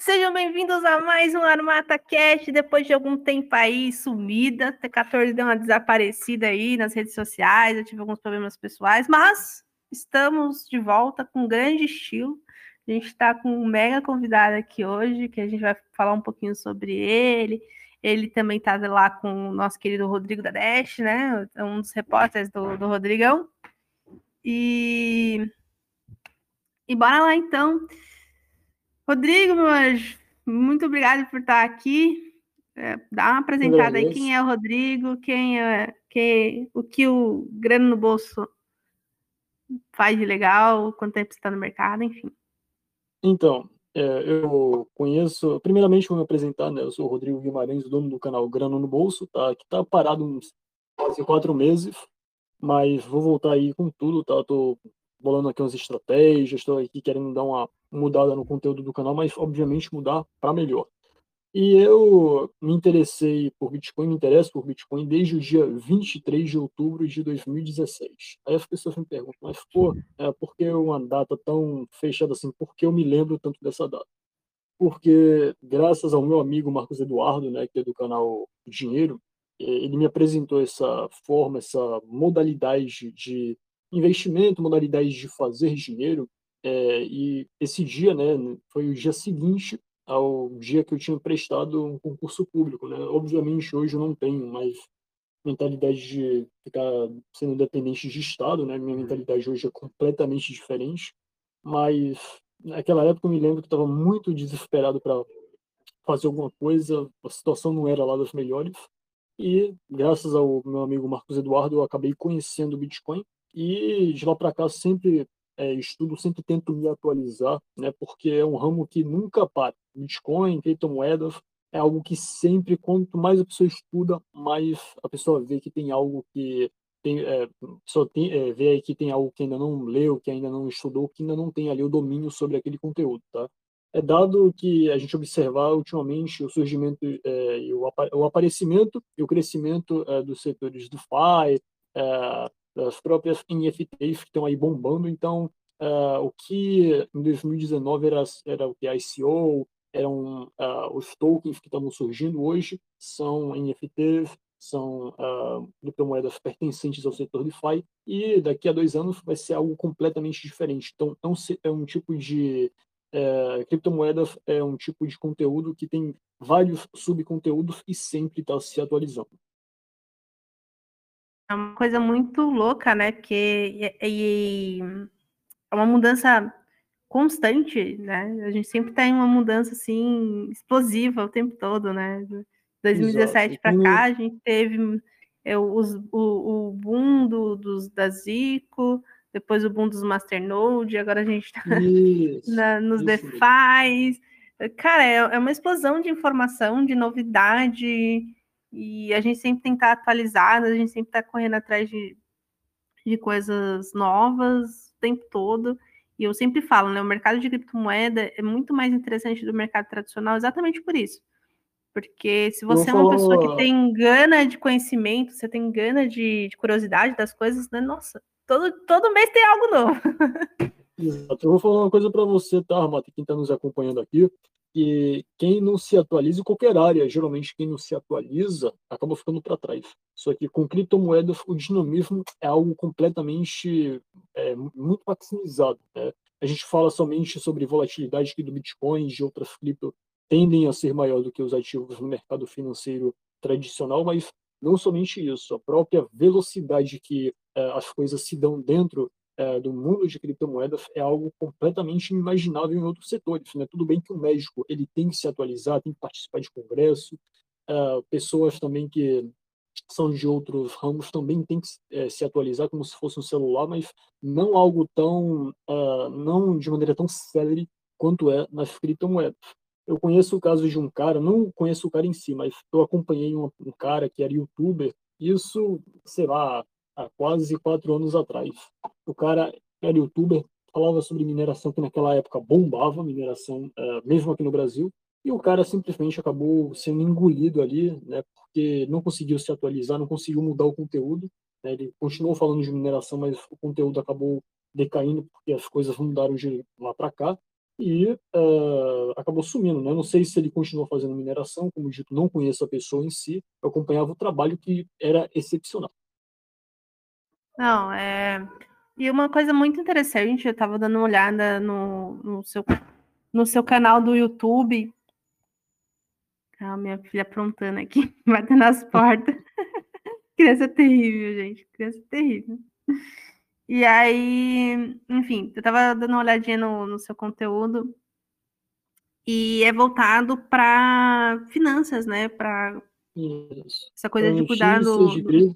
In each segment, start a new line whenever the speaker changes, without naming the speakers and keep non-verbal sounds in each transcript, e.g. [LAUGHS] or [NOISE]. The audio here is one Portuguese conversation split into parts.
sejam bem-vindos a mais um Armata Cast. Depois de algum tempo aí sumida, T14 deu uma desaparecida aí nas redes sociais, eu tive alguns problemas pessoais, mas estamos de volta com grande estilo. A gente está com um mega convidado aqui hoje, que a gente vai falar um pouquinho sobre ele. Ele também está lá com o nosso querido Rodrigo da Dash, né? É um dos repórteres do, do Rodrigão. E... e bora lá então. Rodrigo, meu anjo, muito obrigado por estar aqui. É, dá uma apresentada aí, quem é o Rodrigo, quem é, quem, o que o grana no bolso faz de legal, quanto tempo você está no mercado, enfim.
Então, é, eu conheço, primeiramente vou me apresentar, né? Eu sou o Rodrigo Guimarães, dono do canal Grana no Bolso, tá? Que tá parado uns quase quatro meses, mas vou voltar aí com tudo, tá? Tô bolando aqui umas estratégias, estou aqui querendo dar uma mudada no conteúdo do canal, mas obviamente mudar para melhor. E eu me interessei por Bitcoin, me interesso por Bitcoin desde o dia 23 de outubro de 2016. Aí as pessoas me perguntam, mas pô, é, por que uma data tão fechada assim? Por que eu me lembro tanto dessa data? Porque graças ao meu amigo Marcos Eduardo, né, que é do canal Dinheiro, ele me apresentou essa forma, essa modalidade de investimento, modalidade de fazer dinheiro. É, e esse dia, né, foi o dia seguinte ao dia que eu tinha prestado um concurso público, né? Obviamente hoje eu não tenho mais mentalidade de ficar sendo dependente de Estado, né? Minha mentalidade hoje é completamente diferente, mas naquela época eu me lembro que estava muito desesperado para fazer alguma coisa, a situação não era lá das melhores, e graças ao meu amigo Marcos Eduardo eu acabei conhecendo o Bitcoin e de lá para cá sempre é, estudo, sempre tento me atualizar, né? Porque é um ramo que nunca para. Bitcoin, criptomoedas, é algo que sempre, quanto mais a pessoa estuda, mais a pessoa vê que tem algo que tem, é, só tem, é, vê aí que tem algo que ainda não leu, que ainda não estudou, que ainda não tem ali o domínio sobre aquele conteúdo, tá? É dado que a gente observar ultimamente o surgimento, é, o, o aparecimento e o crescimento é, dos setores do FI, das próprias NFTs que estão aí bombando. Então, uh, o que em 2019 era, era o que ICO, eram uh, os tokens que estão surgindo hoje, são NFTs, são uh, criptomoedas pertencentes ao setor DeFi, e daqui a dois anos vai ser algo completamente diferente. Então, é um tipo de. É, criptomoedas é um tipo de conteúdo que tem vários subconteúdos e sempre está se atualizando.
É uma coisa muito louca, né? Porque e é uma mudança constante, né? A gente sempre tem uma mudança assim explosiva o tempo todo, né? 2017 para cá a gente teve é, os, o, o boom do, dos da Zico, depois o boom dos Masternode, agora a gente [LAUGHS] está nos DeFi. Cara, é, é uma explosão de informação, de novidade, e a gente sempre tem que estar atualizado, a gente sempre está correndo atrás de, de coisas novas o tempo todo. E eu sempre falo, né? O mercado de criptomoeda é muito mais interessante do mercado tradicional exatamente por isso. Porque se você é uma pessoa que tem gana de conhecimento, você tem gana de, de curiosidade das coisas, né? Nossa, todo, todo mês tem algo novo. [LAUGHS]
Exato. Eu vou falar uma coisa para você, tá, Armata, quem está nos acompanhando aqui que quem não se atualiza em qualquer área, geralmente quem não se atualiza acaba ficando para trás. Só que com criptomoedas o dinamismo é algo completamente é, muito maximizado. Né? A gente fala somente sobre volatilidade que do Bitcoin e de outras cripto tendem a ser maior do que os ativos no mercado financeiro tradicional, mas não somente isso, a própria velocidade que é, as coisas se dão dentro é, do mundo de criptomoedas é algo completamente inimaginável em outros setores. Né? Tudo bem que o médico ele tem que se atualizar, tem que participar de congresso, é, pessoas também que são de outros ramos também têm que é, se atualizar como se fosse um celular, mas não algo tão, uh, não de maneira tão célere quanto é nas criptomoedas. Eu conheço o caso de um cara, não conheço o cara em si, mas eu acompanhei um, um cara que era youtuber, isso, sei lá, há quase quatro anos atrás. O cara era youtuber, falava sobre mineração que naquela época bombava mineração, uh, mesmo aqui no Brasil, e o cara simplesmente acabou sendo engolido ali, né, porque não conseguiu se atualizar, não conseguiu mudar o conteúdo. Né, ele continuou falando de mineração, mas o conteúdo acabou decaindo porque as coisas mudaram de lá para cá. e uh, acabou sumindo. Né? Não sei se ele continuou fazendo mineração, como dito, não conheço a pessoa em si, eu acompanhava o trabalho que era excepcional.
Não, é. E uma coisa muito interessante, eu estava dando uma olhada no, no, seu, no seu canal do YouTube. Ah, minha filha aprontando aqui, [LAUGHS] batendo nas portas. [LAUGHS] Criança terrível, gente. Criança terrível. E aí, enfim, eu tava dando uma olhadinha no, no seu conteúdo e é voltado para finanças, né? Para essa coisa de cuidar do,
de.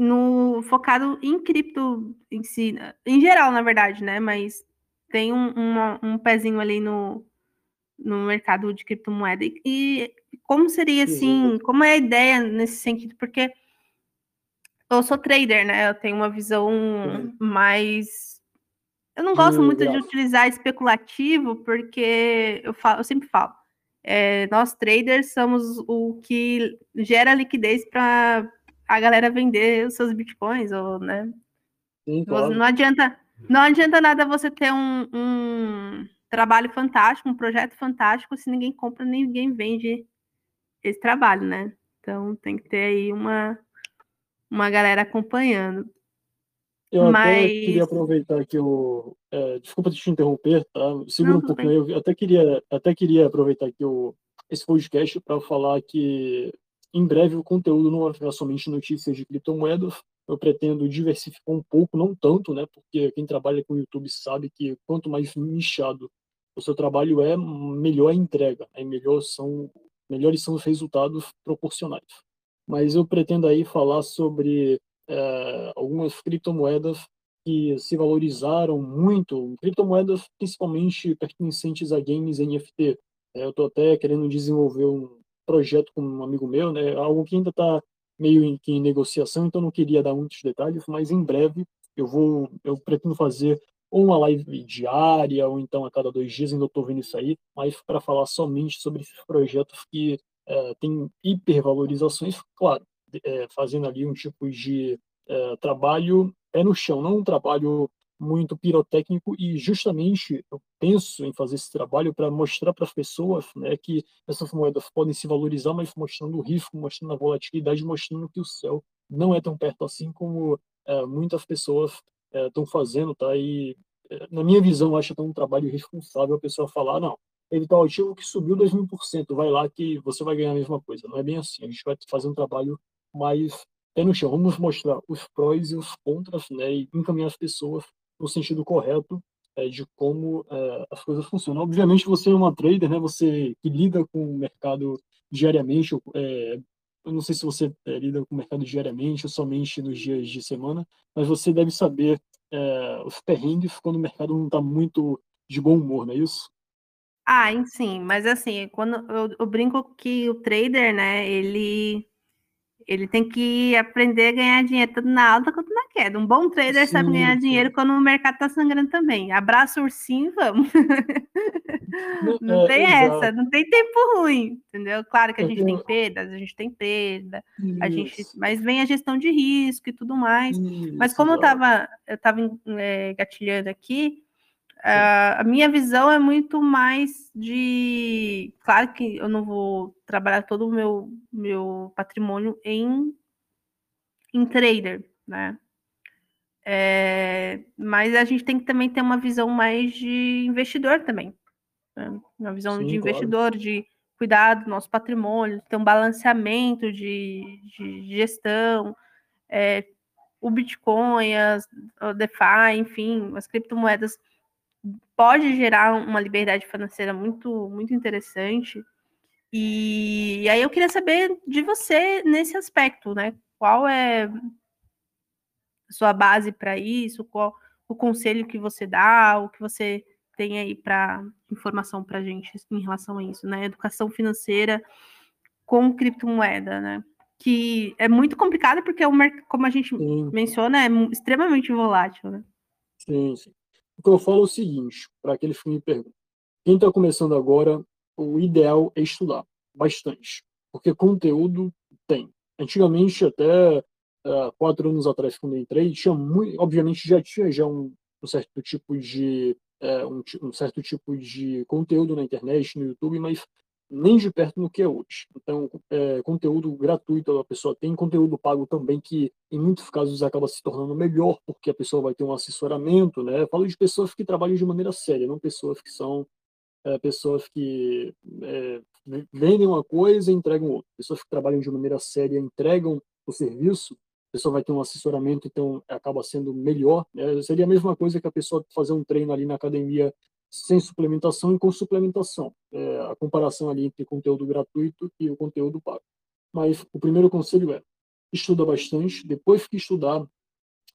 No focado em cripto em si, em geral, na verdade, né? Mas tem um, uma, um pezinho ali no, no mercado de criptomoeda. E, e como seria assim? Como é a ideia nesse sentido? Porque eu sou trader, né? Eu tenho uma visão uhum. mais. Eu não gosto muito de utilizar especulativo, porque eu, falo, eu sempre falo. É, nós traders somos o que gera liquidez para a galera vender os seus bitcoins, ou, né? Sim, claro. Não adianta, não adianta nada você ter um, um trabalho fantástico, um projeto fantástico, se ninguém compra, ninguém vende esse trabalho, né? Então tem que ter aí uma uma galera acompanhando.
Eu Mas... até queria aproveitar que eu. É, desculpa te interromper, tá? Segura Não, um pouquinho aí. Eu até queria, até queria aproveitar que eu, esse podcast para falar que em breve o conteúdo não vai ficar somente notícias de criptomoedas. Eu pretendo diversificar um pouco, não tanto, né? Porque quem trabalha com YouTube sabe que quanto mais nichado o seu trabalho é, melhor a entrega, né? melhor são, melhores são os resultados proporcionais mas eu pretendo aí falar sobre é, algumas criptomoedas que se valorizaram muito, criptomoedas principalmente pertencentes a games NFT. É, eu estou até querendo desenvolver um projeto com um amigo meu, né, algo que ainda está meio em, em, negociação, então não queria dar muitos detalhes, mas em breve eu vou, eu pretendo fazer uma live diária, ou então a cada dois dias, ainda estou vendo isso aí, mas para falar somente sobre esses projetos que é, tem hipervalorizações, claro, é, fazendo ali um tipo de é, trabalho pé no chão, não um trabalho muito pirotécnico e justamente eu penso em fazer esse trabalho para mostrar para as pessoas né, que essas moedas podem se valorizar, mas mostrando o risco, mostrando a volatilidade, mostrando que o céu não é tão perto assim como é, muitas pessoas estão é, fazendo, tá? E é, na minha visão, acho que é um trabalho irresponsável a pessoa falar, não, ele está ativo que subiu 2.000%, vai lá que você vai ganhar a mesma coisa. Não é bem assim. A gente vai fazer um trabalho mais pé no chão. Vamos mostrar os prós e os contras, né, e encaminhar as pessoas no sentido correto é, de como é, as coisas funcionam. Obviamente, você é uma trader, né, você que lida com o mercado diariamente, é, eu não sei se você lida com o mercado diariamente ou somente nos dias de semana, mas você deve saber os perrengues quando o mercado não está muito de bom humor, não é isso?
Ah, sim, mas assim, quando eu, eu brinco que o trader, né, ele ele tem que aprender a ganhar dinheiro tanto na alta quanto na queda. Um bom trader sim, sabe ganhar dinheiro quando o mercado está sangrando também. Abraça o ursinho, vamos. [LAUGHS] não é, tem é, essa, exato. não tem tempo ruim, entendeu? Claro que a gente tem perdas, a gente tem perda, Isso. a gente, mas vem a gestão de risco e tudo mais. Isso, mas como eu estava eu tava é, gatilhando aqui, Uh, a minha visão é muito mais de. Claro que eu não vou trabalhar todo o meu, meu patrimônio em, em trader, né? É, mas a gente tem que também ter uma visão mais de investidor também. Né? Uma visão Sim, de investidor, claro. de cuidar do nosso patrimônio, ter um balanceamento de, de gestão. É, o Bitcoin, as, o DeFi, enfim, as criptomoedas pode gerar uma liberdade financeira muito, muito interessante. E, e aí eu queria saber de você nesse aspecto, né? Qual é a sua base para isso? Qual o conselho que você dá? O que você tem aí para informação para a gente em relação a isso, né? Educação financeira com criptomoeda, né? Que é muito complicado porque o mercado, como a gente sim. menciona, é extremamente volátil, né?
Sim, sim. O que eu falo é o seguinte, para aqueles que me perguntam. Quem está começando agora, o ideal é estudar bastante, porque conteúdo tem. Antigamente, até uh, quatro anos atrás, quando eu entrei, tinha muito, obviamente já tinha já um, um certo tipo de é, um, um, certo tipo de conteúdo na internet, no YouTube, mas nem de perto no que é hoje. Então, é, conteúdo gratuito a pessoa tem, conteúdo pago também, que em muitos casos acaba se tornando melhor, porque a pessoa vai ter um assessoramento, né? Falo de pessoas que trabalham de maneira séria, não pessoas que são é, pessoas que é, vendem uma coisa e entregam outra. Pessoas que trabalham de maneira séria entregam o serviço, a pessoa vai ter um assessoramento, então acaba sendo melhor. Né? Seria a mesma coisa que a pessoa fazer um treino ali na academia sem suplementação e com suplementação. É, a comparação ali entre conteúdo gratuito e o conteúdo pago. Mas o primeiro conselho é estuda bastante. Depois que estudar,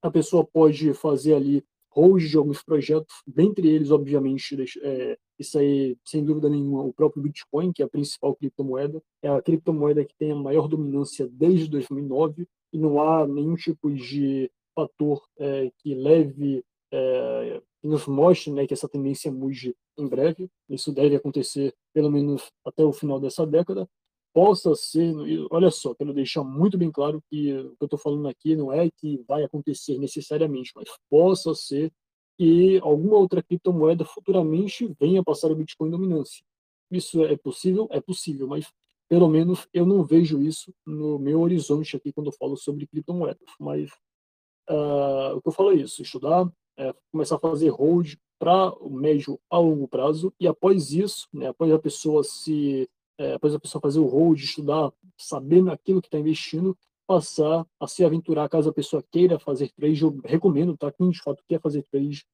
a pessoa pode fazer ali host de alguns projetos, dentre eles, obviamente, é, isso aí, sem dúvida nenhuma, o próprio Bitcoin, que é a principal criptomoeda, é a criptomoeda que tem a maior dominância desde 2009 e não há nenhum tipo de fator é, que leve é, nos mostre né, que essa tendência mude em breve. Isso deve acontecer pelo menos até o final dessa década. Possa ser, olha só, quero deixar muito bem claro que o que eu estou falando aqui não é que vai acontecer necessariamente, mas possa ser que alguma outra criptomoeda futuramente venha passar o Bitcoin dominância. Isso é possível? É possível, mas pelo menos eu não vejo isso no meu horizonte aqui quando eu falo sobre criptomoedas. Mas uh, o que eu falo é isso: estudar, é, começar a fazer hold para o médio a longo prazo e após isso, né, após a pessoa se é, após a pessoa fazer o hold, estudar, saber naquilo que está investindo, passar a se aventurar caso a pessoa queira fazer trade. Eu recomendo, tá? Quem de fato quer fazer trade,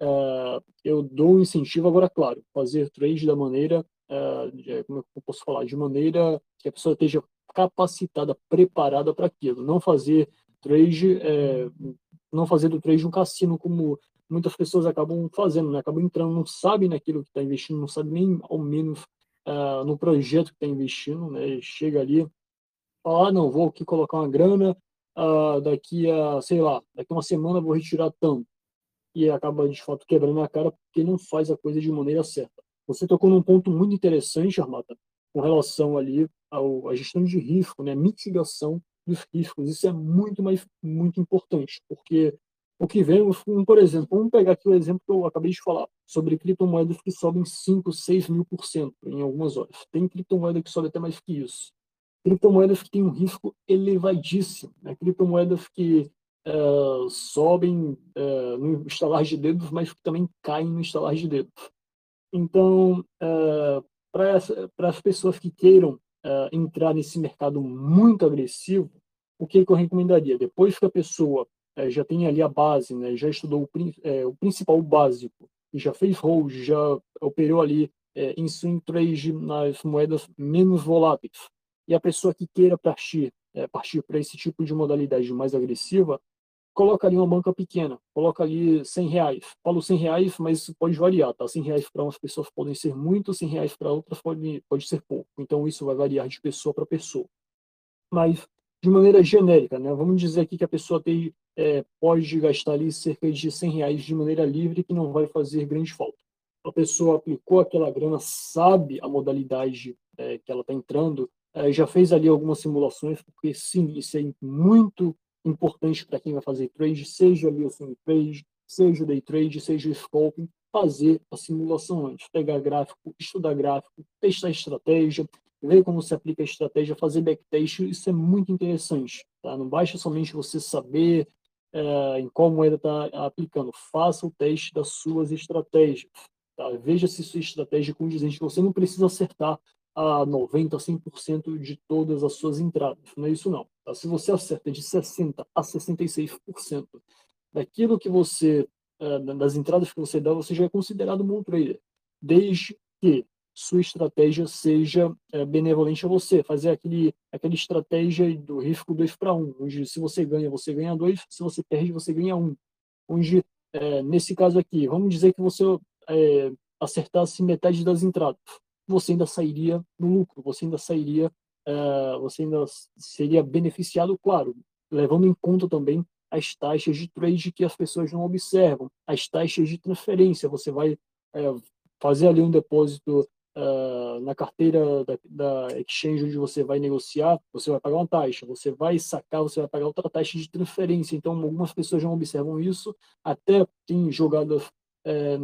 é, eu dou um incentivo. Agora, claro, fazer trade da maneira, é, como eu posso falar, de maneira que a pessoa esteja capacitada, preparada para aquilo. Não fazer trade não fazer do trade um cassino como muitas pessoas acabam fazendo, né? Acabam entrando, não sabem naquilo que está investindo, não sabem nem ao menos uh, no projeto que está investindo, né? Chega ali, fala, ah, não, vou aqui colocar uma grana, uh, daqui a, sei lá, daqui a uma semana vou retirar tanto. E acaba, de fato, quebrando a cara porque não faz a coisa de maneira certa. Você tocou num ponto muito interessante, Armata, com relação ali ao, à gestão de risco, né? Mitigação dos riscos. Isso é muito, mais muito importante, porque o que vem, por exemplo, vamos pegar aqui o exemplo que eu acabei de falar, sobre criptomoedas que sobem 5, 6 mil por cento em algumas horas. Tem criptomoeda que sobe até mais que isso. Criptomoedas que têm um risco elevadíssimo, né? criptomoedas que uh, sobem uh, no instalar de dedos, mas que também caem no instalar de dedos. Então, uh, para as pessoas que queiram entrar nesse mercado muito agressivo, o que, que eu recomendaria? Depois que a pessoa uh, já tem ali a base, né, já estudou o, uh, o principal, básico, já fez hold, já operou ali em swing trade nas moedas menos voláteis, e a pessoa que queira partir, partir para esse tipo de modalidade mais agressiva, coloca ali uma banca pequena, coloca ali 100 reais. Falo 100 reais, mas pode variar, tá? 100 reais para umas pessoas podem ser muito, 100 reais para outras pode, pode ser pouco. Então isso vai variar de pessoa para pessoa. Mas de maneira genérica, né? Vamos dizer aqui que a pessoa tem, é, pode gastar ali cerca de 100 reais de maneira livre que não vai fazer grande falta. A pessoa aplicou aquela grana, sabe a modalidade é, que ela está entrando, é, já fez ali algumas simulações, porque sim, isso é muito importante para quem vai fazer trade, seja ali o swing trade, seja o day trade, seja o scalping, fazer a simulação antes, pegar gráfico, estudar gráfico, testar estratégia, ver como se aplica a estratégia, fazer backtest, isso é muito interessante. Tá? Não basta somente você saber é, em qual moeda está aplicando, faça o teste das suas estratégias. Tá? Veja se sua estratégia é condizente, você não precisa acertar a 90%, 100% de todas as suas entradas. Não é isso não. Tá? Se você acerta de 60% a 66% daquilo que você, é, das entradas que você dá, você já é considerado um bom trader. Desde que sua estratégia seja é, benevolente a você. Fazer aquele, aquela estratégia do risco 2 para 1, onde se você ganha, você ganha 2, se você perde, você ganha 1. Um. Onde, é, nesse caso aqui, vamos dizer que você é, acertasse metade das entradas você ainda sairia no lucro, você ainda sairia, uh, você ainda seria beneficiado, claro, levando em conta também as taxas de trade que as pessoas não observam, as taxas de transferência. Você vai uh, fazer ali um depósito uh, na carteira da, da, exchange onde você vai negociar, você vai pagar uma taxa. Você vai sacar, você vai pagar outra taxa de transferência. Então, algumas pessoas não observam isso. Até tem jogadas é,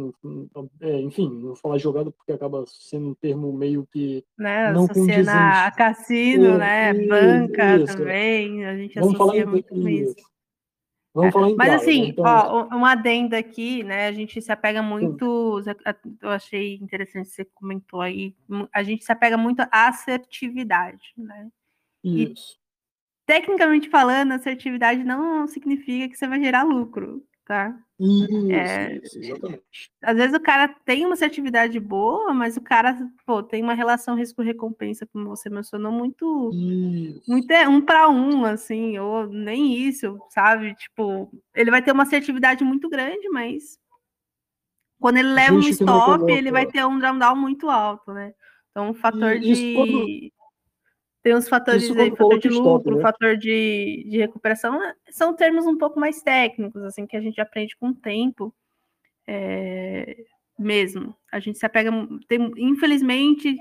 é, enfim, não vou falar jogada porque acaba sendo um termo meio que
né,
não
condizente. a cassino, é, né, banca isso. também, a gente Vamos associa falar muito com isso. Vamos falar em Mas claro, assim, né? então... ó, uma adenda aqui, né, a gente se apega muito, eu achei interessante você comentou aí, a gente se apega muito à assertividade, né?
Isso. E,
tecnicamente falando, assertividade não significa que você vai gerar lucro, tá?
Isso, é, isso, exatamente.
Às vezes o cara tem uma assertividade boa, mas o cara pô, tem uma relação risco-recompensa, como você mencionou, muito, muito é, um para um, assim, ou nem isso, sabe? Tipo, ele vai ter uma assertividade muito grande, mas quando ele leva um stop, ele vai ter um down muito alto, né? Então, um fator de. Tem uns fatores Isso aí, fator de lucro, né? fator de, de recuperação, né? são termos um pouco mais técnicos, assim, que a gente aprende com o tempo é, mesmo. A gente se apega, tem, infelizmente,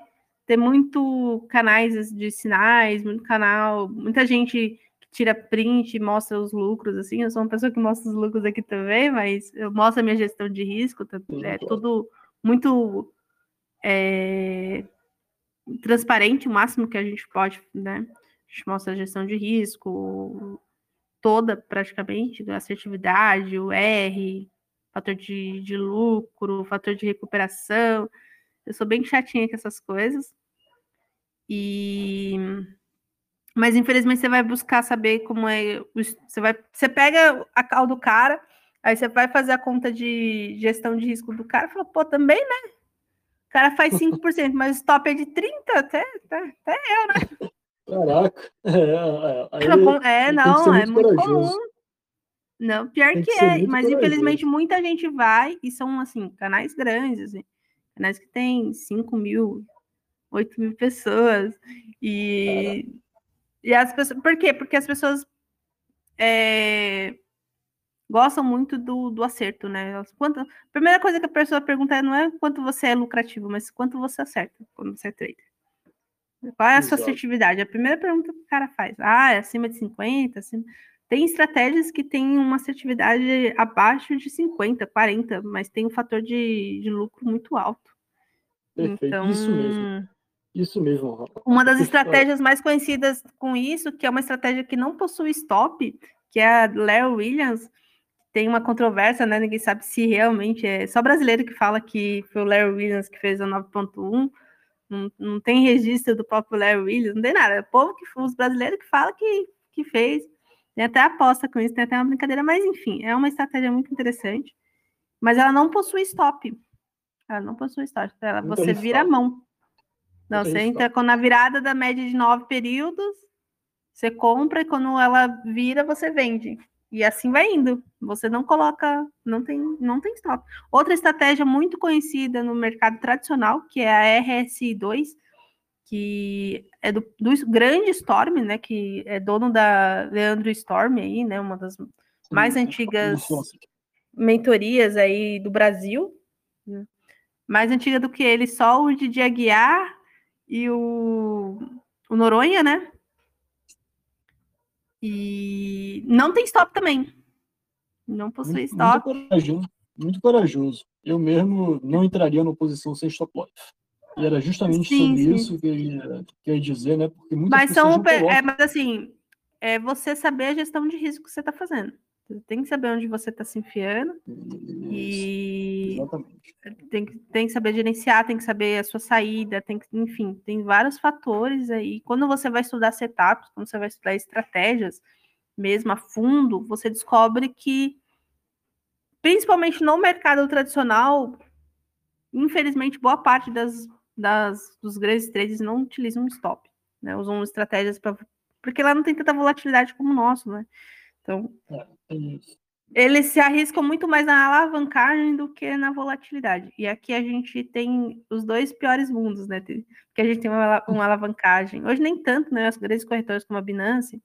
tem muito canais de sinais, muito canal, muita gente que tira print e mostra os lucros, assim, eu sou uma pessoa que mostra os lucros aqui também, mas eu mostro a minha gestão de risco, é tudo muito é, transparente o máximo que a gente pode, né? A gente mostra a gestão de risco toda, praticamente, a assertividade, o R, fator de, de lucro, fator de recuperação. Eu sou bem chatinha com essas coisas. E mas infelizmente você vai buscar saber como é, você vai, você pega a cal do cara, aí você vai fazer a conta de gestão de risco do cara, e fala, pô, também, né? Cara faz 5%, mas o stop é de 30%, até, até, até eu, né?
Caraca. [LAUGHS] É,
é, é não, é muito corajoso. comum. Não, pior que, que é, mas corajoso. infelizmente muita gente vai, e são, assim, canais grandes, assim, canais que tem 5 mil, 8 mil pessoas, e, e as pessoas, por quê? Porque as pessoas é, gostam muito do, do acerto, né? Quanto, a primeira coisa que a pessoa pergunta não é quanto você é lucrativo, mas quanto você acerta quando você é trader. Qual é a sua assertividade? A primeira pergunta que o cara faz. Ah, é acima de 50? Acima... Tem estratégias que têm uma assertividade abaixo de 50, 40, mas tem um fator de, de lucro muito alto.
Perfeito, então, isso mesmo. Isso mesmo.
Uma das estratégias mais conhecidas com isso, que é uma estratégia que não possui stop, que é a Larry Williams, tem uma controvérsia, né? Ninguém sabe se realmente é só brasileiro que fala que foi o Larry Williams que fez a 9.1. Não, não tem registro do próprio Larry Williams, não tem nada. É o povo que os brasileiros que fala que, que fez. Tem até aposta com isso, tem até uma brincadeira, mas enfim, é uma estratégia muito interessante. Mas ela não possui stop. Ela não possui stop. Ela, você vira stop. a mão. Não, você entra com na virada da média de nove períodos, você compra e quando ela vira, você vende. E assim vai indo. Você não coloca, não tem, não tem stop. Outra estratégia muito conhecida no mercado tradicional, que é a RSI2, que é do, do grande Storm, né? Que é dono da Leandro Storm aí, né? Uma das mais antigas mentorias aí do Brasil. Né? Mais antiga do que ele, só o de Aguiar e o, o Noronha, né? E não tem stop também. Não possui muito, stop.
Muito corajoso, muito corajoso. Eu mesmo não entraria numa posição sem stop loss. E era justamente sim, sobre sim. isso que eu, ia, que eu ia dizer, né? Porque muitas
mas são, é, mas assim, é você saber a gestão de risco que você está fazendo. Tem que saber onde você está se enfiando. Isso, e exatamente. Tem, que, tem que saber gerenciar, tem que saber a sua saída, tem que, enfim, tem vários fatores aí. Quando você vai estudar setups, quando você vai estudar estratégias, mesmo a fundo, você descobre que, principalmente no mercado tradicional, infelizmente, boa parte das, das, dos grandes trades não utilizam stop, né? Usam estratégias para. Porque lá não tem tanta volatilidade como o nosso, né? Então, é, eles se arriscam muito mais na alavancagem do que na volatilidade. E aqui a gente tem os dois piores mundos, né? Porque a gente tem uma, uma alavancagem. Hoje nem tanto, né? As grandes corretoras como a Binance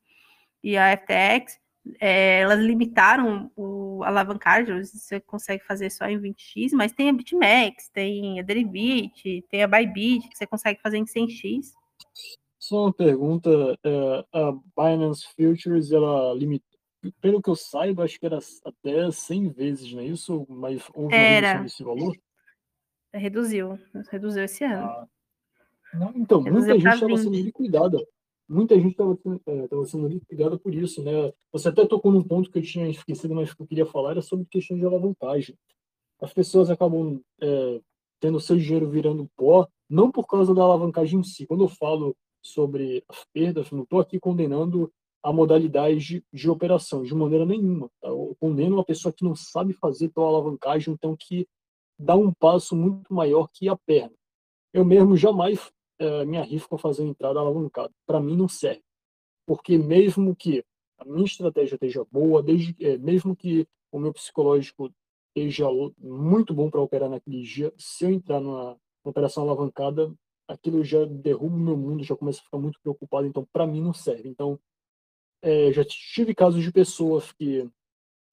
e a FTX, é, elas limitaram o, a alavancagem, você consegue fazer só em 20x, mas tem a BitMEX, tem a Deribit, tem a Bybit, que você consegue fazer em 100x.
Só uma pergunta, é, a Binance Futures, ela limita pelo que eu saiba, acho que era até 100 vezes, não é isso? Mas houve
Era.
desse valor?
Reduziu, reduziu esse ano.
Ah. Não, então,
Reduziu
muita gente estava sendo
20.
liquidada. Muita gente estava sendo liquidada por isso, né? Você até tocou num ponto que eu tinha esquecido, mas que eu queria falar, era sobre questão de alavancagem. As pessoas acabam é, tendo seu dinheiro virando pó, não por causa da alavancagem em si. Quando eu falo sobre as perdas, não estou aqui condenando a modalidade de, de operação, de maneira nenhuma. Tá? Eu condeno uma pessoa que não sabe fazer tal alavancagem, então que dá um passo muito maior que a perna. Eu mesmo jamais é, me arrisco a fazer uma entrada alavancada. Para mim não serve. Porque mesmo que a minha estratégia esteja boa, desde, é, mesmo que o meu psicológico esteja muito bom para operar naquele dia, se eu entrar numa, numa operação alavancada, aquilo já derruba o meu mundo, já começa a ficar muito preocupado, então para mim não serve. Então, é, já tive casos de pessoas que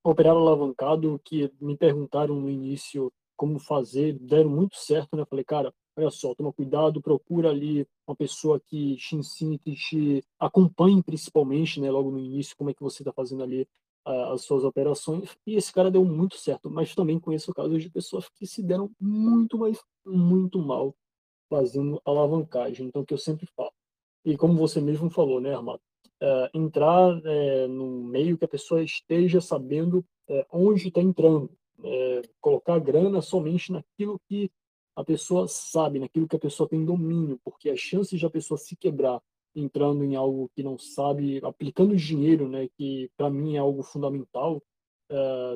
operaram alavancado, que me perguntaram no início como fazer, deram muito certo, né? Falei, cara, olha só, toma cuidado, procura ali uma pessoa que te ensine, que te acompanhe principalmente, né? Logo no início, como é que você está fazendo ali as suas operações. E esse cara deu muito certo, mas também conheço casos de pessoas que se deram muito, mas muito mal fazendo alavancagem. Então, que eu sempre falo. E como você mesmo falou, né, Armado? Uh, entrar uh, no meio que a pessoa esteja sabendo uh, onde está entrando. colocar grana somente naquilo que a pessoa sabe, naquilo que a pessoa tem domínio, porque as chances de a pessoa se quebrar entrando em algo que não sabe, aplicando dinheiro, né, que para mim é algo fundamental.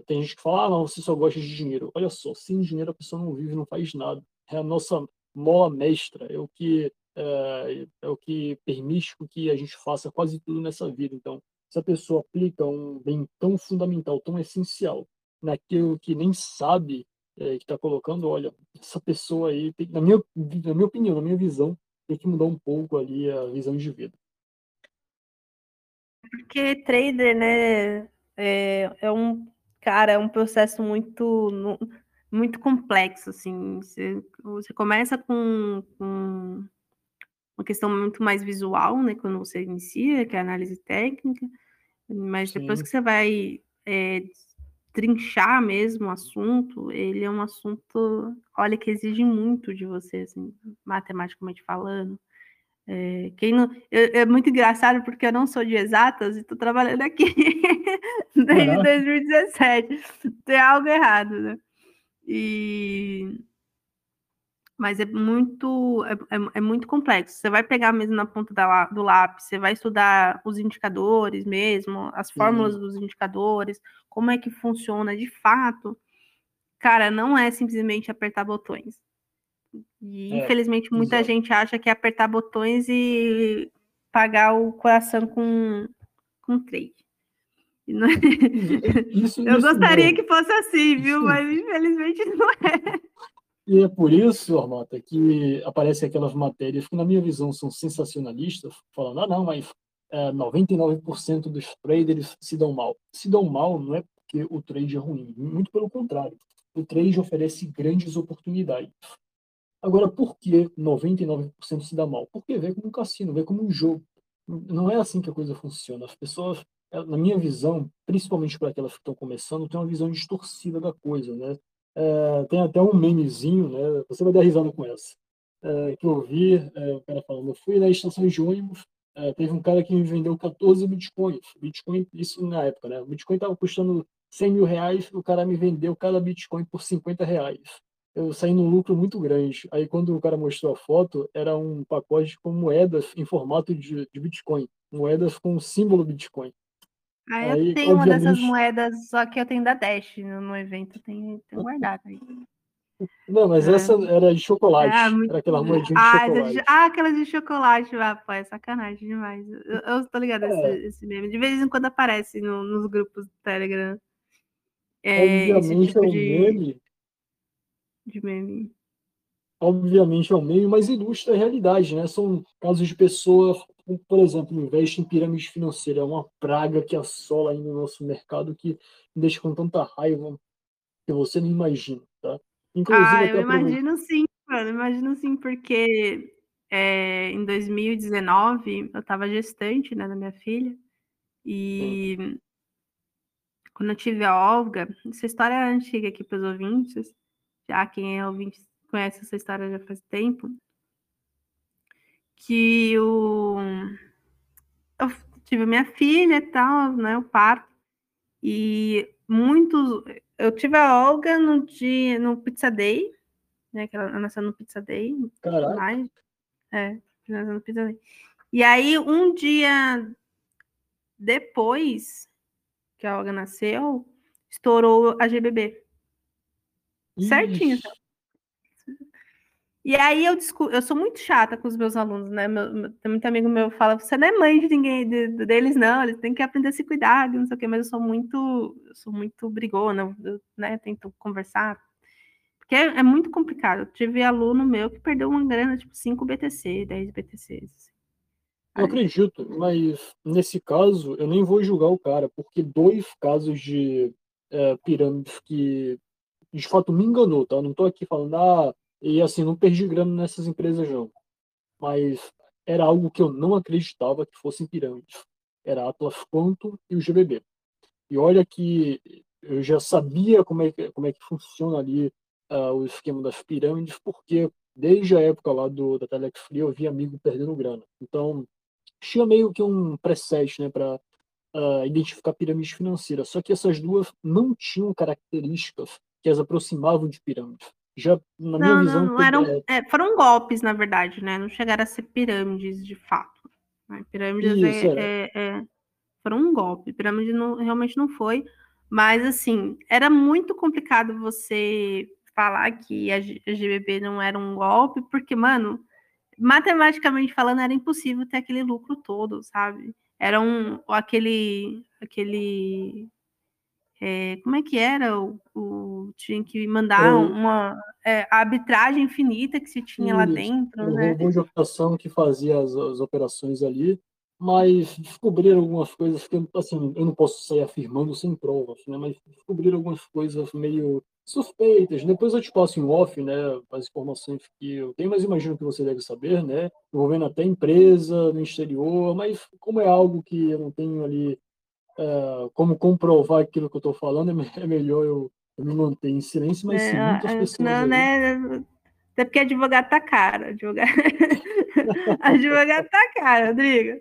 tem gente que fala, ah, não, você só gosta de dinheiro. Olha só, sem dinheiro a pessoa não vive, não faz nada. É a nossa mola mestra, é o que é, é, o que permite que a gente faça quase tudo nessa vida. Então, se a pessoa aplica um bem tão fundamental, tão essencial, naquilo que nem sabe é, que está colocando, olha, essa pessoa aí, tem, na, minha, na minha opinião, na minha visão, tem que mudar um pouco ali a visão de vida.
Porque trader, né, é, é um, cara, é um processo muito muito complexo, assim. Você, você começa com, com, uma questão muito mais visual, né? Quando você inicia, que é a análise técnica, mas Sim. depois que você vai é, trinchar mesmo o assunto, ele é um assunto, olha, que exige muito de você, assim, matematicamente falando. É, quem não, eu, é muito engraçado porque eu não sou de exatas e estou trabalhando aqui [LAUGHS] desde 2017. Tem algo errado, né? E mas é muito é, é, é, muito complexo. Você vai pegar mesmo na ponta da, do lápis, você vai estudar os indicadores mesmo, as fórmulas dos indicadores, como é que funciona de fato. Cara, não é simplesmente apertar botões. E é, infelizmente muita exato. gente acha que é apertar botões e pagar o coração com com trade. Não... É isso, [LAUGHS] Eu isso gostaria não. que fosse assim, viu? Mas infelizmente não é.
E é por isso, Armata, que aparecem aquelas matérias que, na minha visão, são sensacionalistas, falando, ah, não, mas é, 99% dos traders se dão mal. Se dão mal não é porque o trade é ruim, muito pelo contrário. O trade oferece grandes oportunidades. Agora, por que 99% se dá mal? Porque vê como um cassino, vê como um jogo. Não é assim que a coisa funciona. As pessoas, na minha visão, principalmente para aquelas que estão começando, têm uma visão distorcida da coisa, né? É, tem até um memezinho, né? Você vai dar risada com essa. É, que eu vi é, o cara falando, eu fui na estação de ônibus, é, teve um cara que me vendeu 14 bitcoins. Bitcoin, isso na época, né? O Bitcoin estava custando 100 mil reais, o cara me vendeu cada Bitcoin por 50 reais. Eu saí num lucro muito grande. Aí quando o cara mostrou a foto, era um pacote com moedas em formato de, de Bitcoin. Moedas com símbolo Bitcoin.
Ah, eu aí, tenho uma dessas moedas, só que eu tenho da Dash no, no evento, tenho, tenho guardado aí.
Não, mas é. essa era de chocolate. Ah, muito... Era aquela moedinha de ah, chocolate.
De... Ah, aquela de chocolate, rapaz, é sacanagem demais. Eu, eu tô ligado é. esse, esse meme. De vez em quando aparece no, nos grupos do Telegram.
É, Obviamente tipo é um de... meme.
De meme
obviamente é um meio, mas ilustra a realidade, né? São casos de pessoas, por exemplo, investe em pirâmide financeira, é uma praga que assola aí no nosso mercado que me deixa com tanta raiva que você não imagina, tá?
Inclusive, ah, eu imagino sim, mano, imagino sim, porque é, em 2019 eu estava gestante, né, da minha filha, e quando eu tive a Olga, essa história é antiga aqui para os ouvintes, já quem é ouvinte conhece essa história já faz tempo, que o... eu tive minha filha e tal, né, o parto, e muitos... Eu tive a Olga no dia, no Pizza Day, né, que ela nasceu no Pizza Day.
Caraca.
Mais, é, nasceu no Pizza Day. E aí, um dia depois que a Olga nasceu, estourou a GBB. Ixi. E aí eu descubro, eu sou muito chata com os meus alunos, né? Meu, tem muito amigo meu que fala, você não é mãe de ninguém de, de, deles, não, eles têm que aprender a se cuidar, não sei o quê, mas eu sou muito, eu sou muito brigona, eu, né? Tento conversar. Porque é, é, muito complicado. Eu tive aluno meu que perdeu uma grana, tipo, 5 BTC, 10 BTCs. Assim.
Eu acredito, mas nesse caso eu nem vou julgar o cara, porque dois casos de é, pirâmides que de fato me enganou, tá? Eu não tô aqui falando, ah, e assim, não perdi grana nessas empresas não. Mas era algo que eu não acreditava que fossem pirâmides. Era Atlas Quantum e o GBB. E olha que eu já sabia como é que, como é que funciona ali uh, o esquema das pirâmides, porque desde a época lá do, da Telex Free eu vi amigo perdendo grana. Então, tinha meio que um preset né, para uh, ah, identificar pirâmides financeiras. Só que essas duas não tinham características que as aproximavam de pirâmides. Já na minha
não,
visão.
Não, não eram, é... É, foram golpes, na verdade, né? Não chegaram a ser pirâmides de fato. Né? Pirâmides Isso, é, é, é, foram um golpe. Pirâmide não, realmente não foi. Mas, assim, era muito complicado você falar que a GBB não era um golpe, porque, mano, matematicamente falando, era impossível ter aquele lucro todo, sabe? Era um, aquele, aquele, é, como é que era? O, o tinha que mandar uma é, arbitragem infinita que se tinha isso, lá dentro,
o
né?
robô de operação que fazia as, as operações ali, mas descobriram algumas coisas que, assim, eu não posso sair afirmando sem provas, né? Mas descobriram algumas coisas meio suspeitas. Depois eu te passo em off, né, as informações que eu tenho, mas imagino que você deve saber, né, envolvendo até empresa no exterior, mas como é algo que eu não tenho ali é, como comprovar aquilo que eu estou falando, é, é melhor eu, eu, me manter em silêncio, mas sim, muitas é, pessoas...
Não, aí... né, até porque advogado tá caro, advogado, [LAUGHS] advogado tá caro, Rodrigo.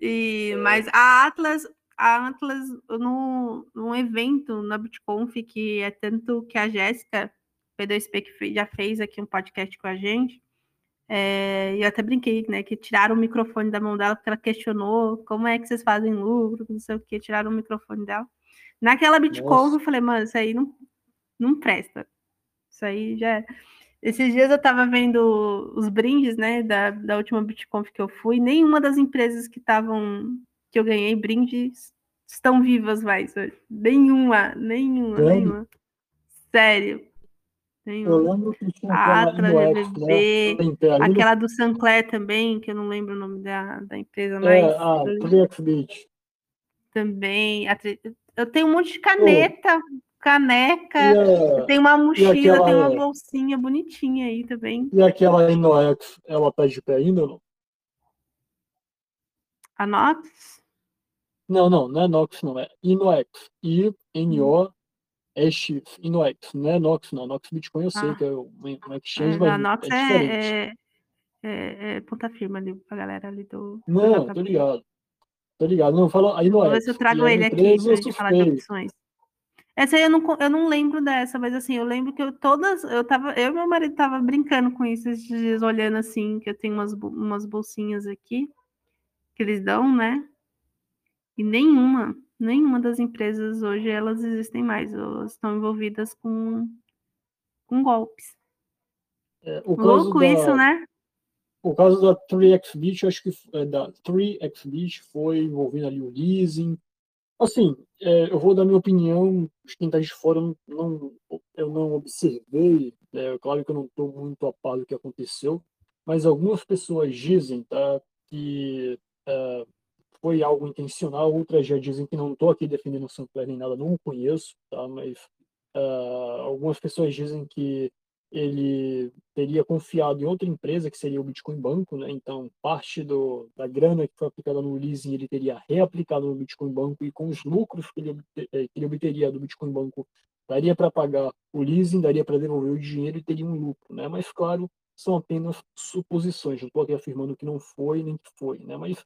E, mas a Atlas, a Atlas, no, num evento na BitConf, que é tanto que a Jéssica P2P, que já fez aqui um podcast com a gente, é, eu até brinquei, né, que tiraram o microfone da mão dela, porque ela questionou como é que vocês fazem lucro, não sei o que, tiraram o microfone dela. Naquela BitConf, eu falei, mano, isso aí não, não presta. Isso aí já. É. Esses dias eu tava vendo os brindes, né, da, da última BitConf que eu fui, nenhuma das empresas que estavam que eu ganhei brindes estão vivas mais hoje. Nenhuma, nenhuma, Sério? nenhuma. Sério.
Eu lembro que tinha
a Atra, GBB, né? aquela do Sancler também, que eu não lembro o nome da, da empresa, é,
mas. Ah, Beach.
Também. Eu tenho um monte de caneta, oh. caneca, a... eu tenho uma mochila, tenho uma bolsinha bonitinha aí também.
E aquela Inox, ela tá de pé ainda ou não?
A Nox?
Não, não, não é Nox, não, é Inox. I-N-O-X, Inox. Não é Nox, não. Nox Bitcoin eu sei ah. que é um exchange, é, mas
a Nox
é, diferente.
É, é, é, ponta firma ali pra galera ali do.
Não, tô ligado. Tô ligado. Não, fala a Inox. Vou ver
se eu trago ele aqui pra gente falar de opções. Essa aí eu não, eu não lembro dessa, mas assim, eu lembro que eu todas, eu tava, eu e meu marido tava brincando com isso esses dias, olhando assim, que eu tenho umas, umas bolsinhas aqui, que eles dão, né? E nenhuma, nenhuma das empresas hoje elas existem mais, elas estão envolvidas com, com golpes.
É, Louco da,
isso, né?
O caso da 3xBit, acho que é, da 3xBit foi envolvendo ali o leasing. Assim, é, eu vou dar minha opinião, quem está de fora não, eu não observei, é, claro que eu não estou muito a par do que aconteceu, mas algumas pessoas dizem tá, que é, foi algo intencional, outras já dizem que não estou aqui defendendo o Sampler nem nada, não o conheço, tá? mas uh, algumas pessoas dizem que ele teria confiado em outra empresa, que seria o Bitcoin Banco, né? Então, parte do, da grana que foi aplicada no leasing, ele teria reaplicado no Bitcoin Banco e com os lucros que ele, eh, que ele obteria do Bitcoin Banco, daria para pagar o leasing, daria para devolver o dinheiro e teria um lucro, né? Mas, claro, são apenas suposições. Não estou aqui afirmando que não foi nem que foi, né? Mas,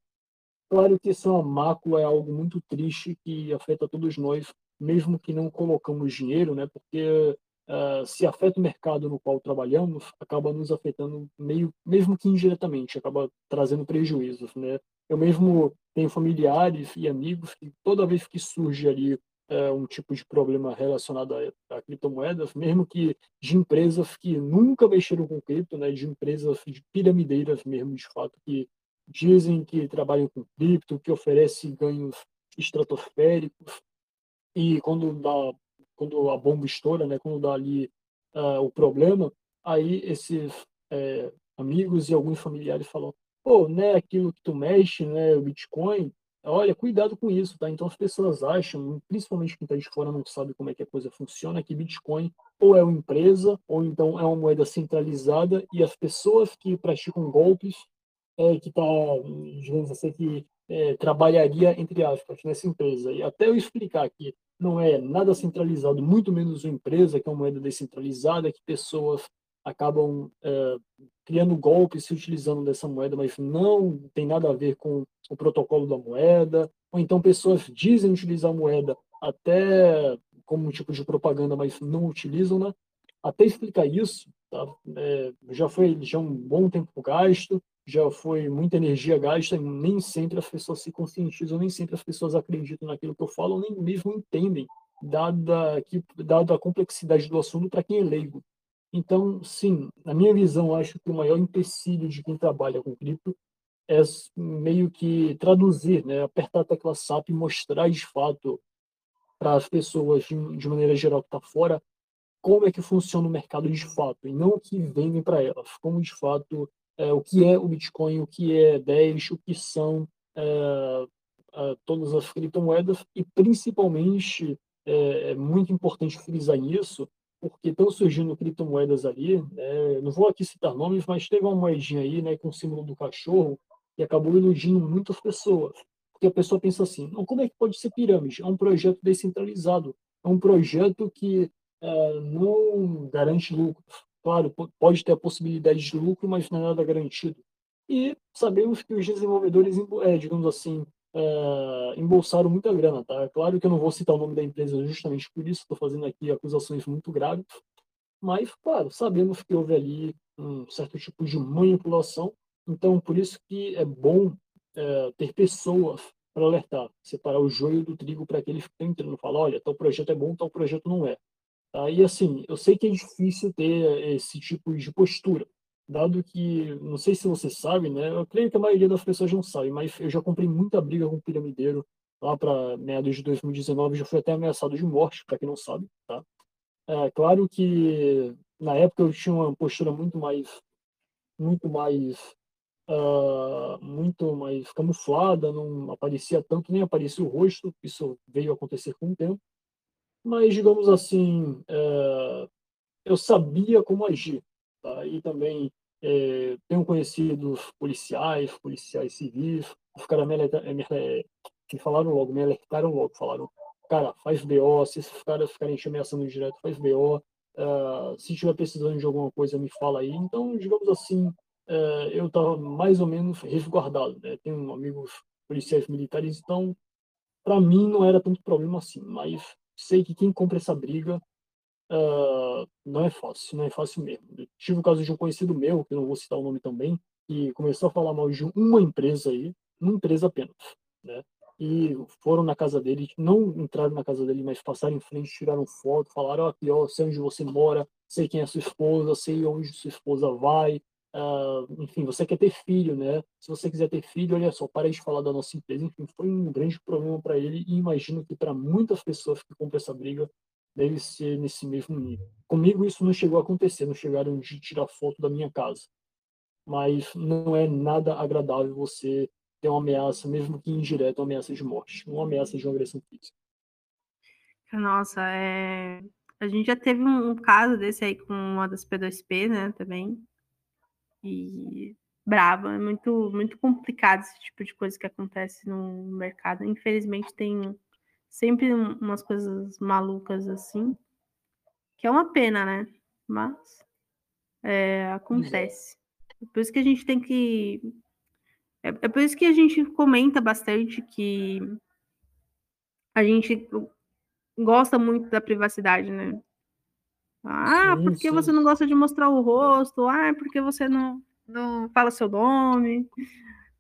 claro que essa mácula é algo muito triste que afeta todos nós, mesmo que não colocamos dinheiro, né? Porque uh, se afeta o mercado no qual trabalhamos, acaba nos afetando meio, mesmo que indiretamente, acaba trazendo prejuízos, né? Eu mesmo tenho familiares e amigos que toda vez que surge ali uh, um tipo de problema relacionado a, a, criptomoedas, mesmo que de empresas que nunca mexeram com cripto, né? De empresas de piramideiras mesmo, de fato, que dizem que trabalham com cripto, que oferecem ganhos estratosféricos, e quando dá quando a bomba estoura, né, quando dá ali uh, o problema, aí esses é, amigos e alguns familiares falam, pô, né, aquilo que tu mexe, né, o Bitcoin, olha, cuidado com isso, tá? Então as pessoas acham, principalmente quem está de fora não sabe como é que a coisa funciona, que Bitcoin ou é uma empresa, ou então é uma moeda centralizada, e as pessoas que praticam golpes, é, que tá, digamos assim, que é, trabalharia, entre aspas, nessa empresa. E até eu explicar que não é nada centralizado, muito menos uma empresa, que é uma moeda descentralizada, que pessoas acabam é, criando golpes se utilizando dessa moeda, mas não tem nada a ver com o protocolo da moeda, ou então pessoas dizem utilizar a moeda até como um tipo de propaganda, mas não utilizam, né? Até explicar isso, tá? é, já foi já um bom tempo gasto, já foi muita energia gasta, nem sempre as pessoas se conscientizam, nem sempre as pessoas acreditam naquilo que eu falo, nem mesmo entendem, dada, que, dada a complexidade do assunto para quem é leigo. Então, sim, na minha visão, acho que o maior empecilho de quem trabalha com cripto é meio que traduzir, né, apertar a tecla SAP e mostrar de fato para as pessoas, de, de maneira geral, que está fora, como é que funciona o mercado de fato, e não o que vendem para elas, como de fato é, o que é o Bitcoin, o que é Dash, o que são é, é, todas as criptomoedas e principalmente é, é, muito importante frisar isso porque estão surgindo criptomoedas ali, né? não vou aqui citar nomes, mas teve uma moedinha aí, né, com o símbolo do cachorro e acabou iludindo muitas pessoas, porque a pessoa pensa assim, como é que pode ser pirâmide? É um projeto descentralizado, é um projeto que é, não garante lucros, Claro, pode ter a possibilidade de lucro, mas não é nada garantido. E sabemos que os desenvolvedores, é, digamos assim, é, embolsaram muita grana, tá? Claro que eu não vou citar o nome da empresa justamente por isso, estou fazendo aqui acusações muito graves, mas, claro, sabemos que houve ali um certo tipo de manipulação, então por isso que é bom é, ter pessoas para alertar, separar o joio do trigo para aqueles que estão entrando, falar, olha, tal projeto é bom, tal projeto não é. Tá? E assim, eu sei que é difícil ter esse tipo de postura, dado que, não sei se você sabe, né? Eu creio que a maioria das pessoas não sabe, mas eu já comprei muita briga com o piramideiro lá para meados de 2019, já fui até ameaçado de morte, para quem não sabe, tá? É claro que na época eu tinha uma postura muito mais muito mais uh, muito mais camuflada, não aparecia tanto, nem aparecia o rosto, isso veio a acontecer com o tempo mas digamos assim, é, eu sabia como agir. Tá? E também é, tenho conhecido policiais, policiais civis, os caras me, me, falaram logo, me alertaram logo, falaram, cara, faz BO, se esses caras ficarem te ameaçando direto, faz BO, uh, se tiver precisando de alguma coisa, me fala aí. Então, digamos assim, uh, eu estava mais ou menos resguardado, né? Tenho amigos policiais militares, então, para mim não era tanto problema assim, mas sei que quem compra essa briga uh, não é fácil, não é fácil mesmo. Eu tive o caso de um conhecido meu, que não vou citar o nome também, que começou a falar mal de uma empresa aí, uma empresa apenas, né? E foram na casa dele, não entraram na casa dele, mas passaram em frente, tiraram foto, falaram: aqui, ó, sei onde você mora, sei quem é sua esposa, sei onde sua esposa vai, Uh, enfim, você quer ter filho, né? Se você quiser ter filho, olha só, para de falar da nossa empresa. Enfim, foi um grande problema para ele e imagino que para muitas pessoas que compram essa briga deve ser nesse mesmo nível. Comigo isso não chegou a acontecer, não chegaram de tirar foto da minha casa. Mas não é nada agradável você ter uma ameaça, mesmo que indireta, uma ameaça de morte, uma ameaça de uma agressão física.
Nossa, é a gente já teve um, um, caso desse aí com uma das P2P, né, também. E bravo, é muito, muito complicado esse tipo de coisa que acontece no mercado. Infelizmente tem sempre umas coisas malucas assim, que é uma pena, né? Mas é, acontece. É por isso que a gente tem que. É, é por isso que a gente comenta bastante que a gente gosta muito da privacidade, né? Ah, sim, porque sim. você não gosta de mostrar o rosto? Ah, porque você não, não fala seu nome?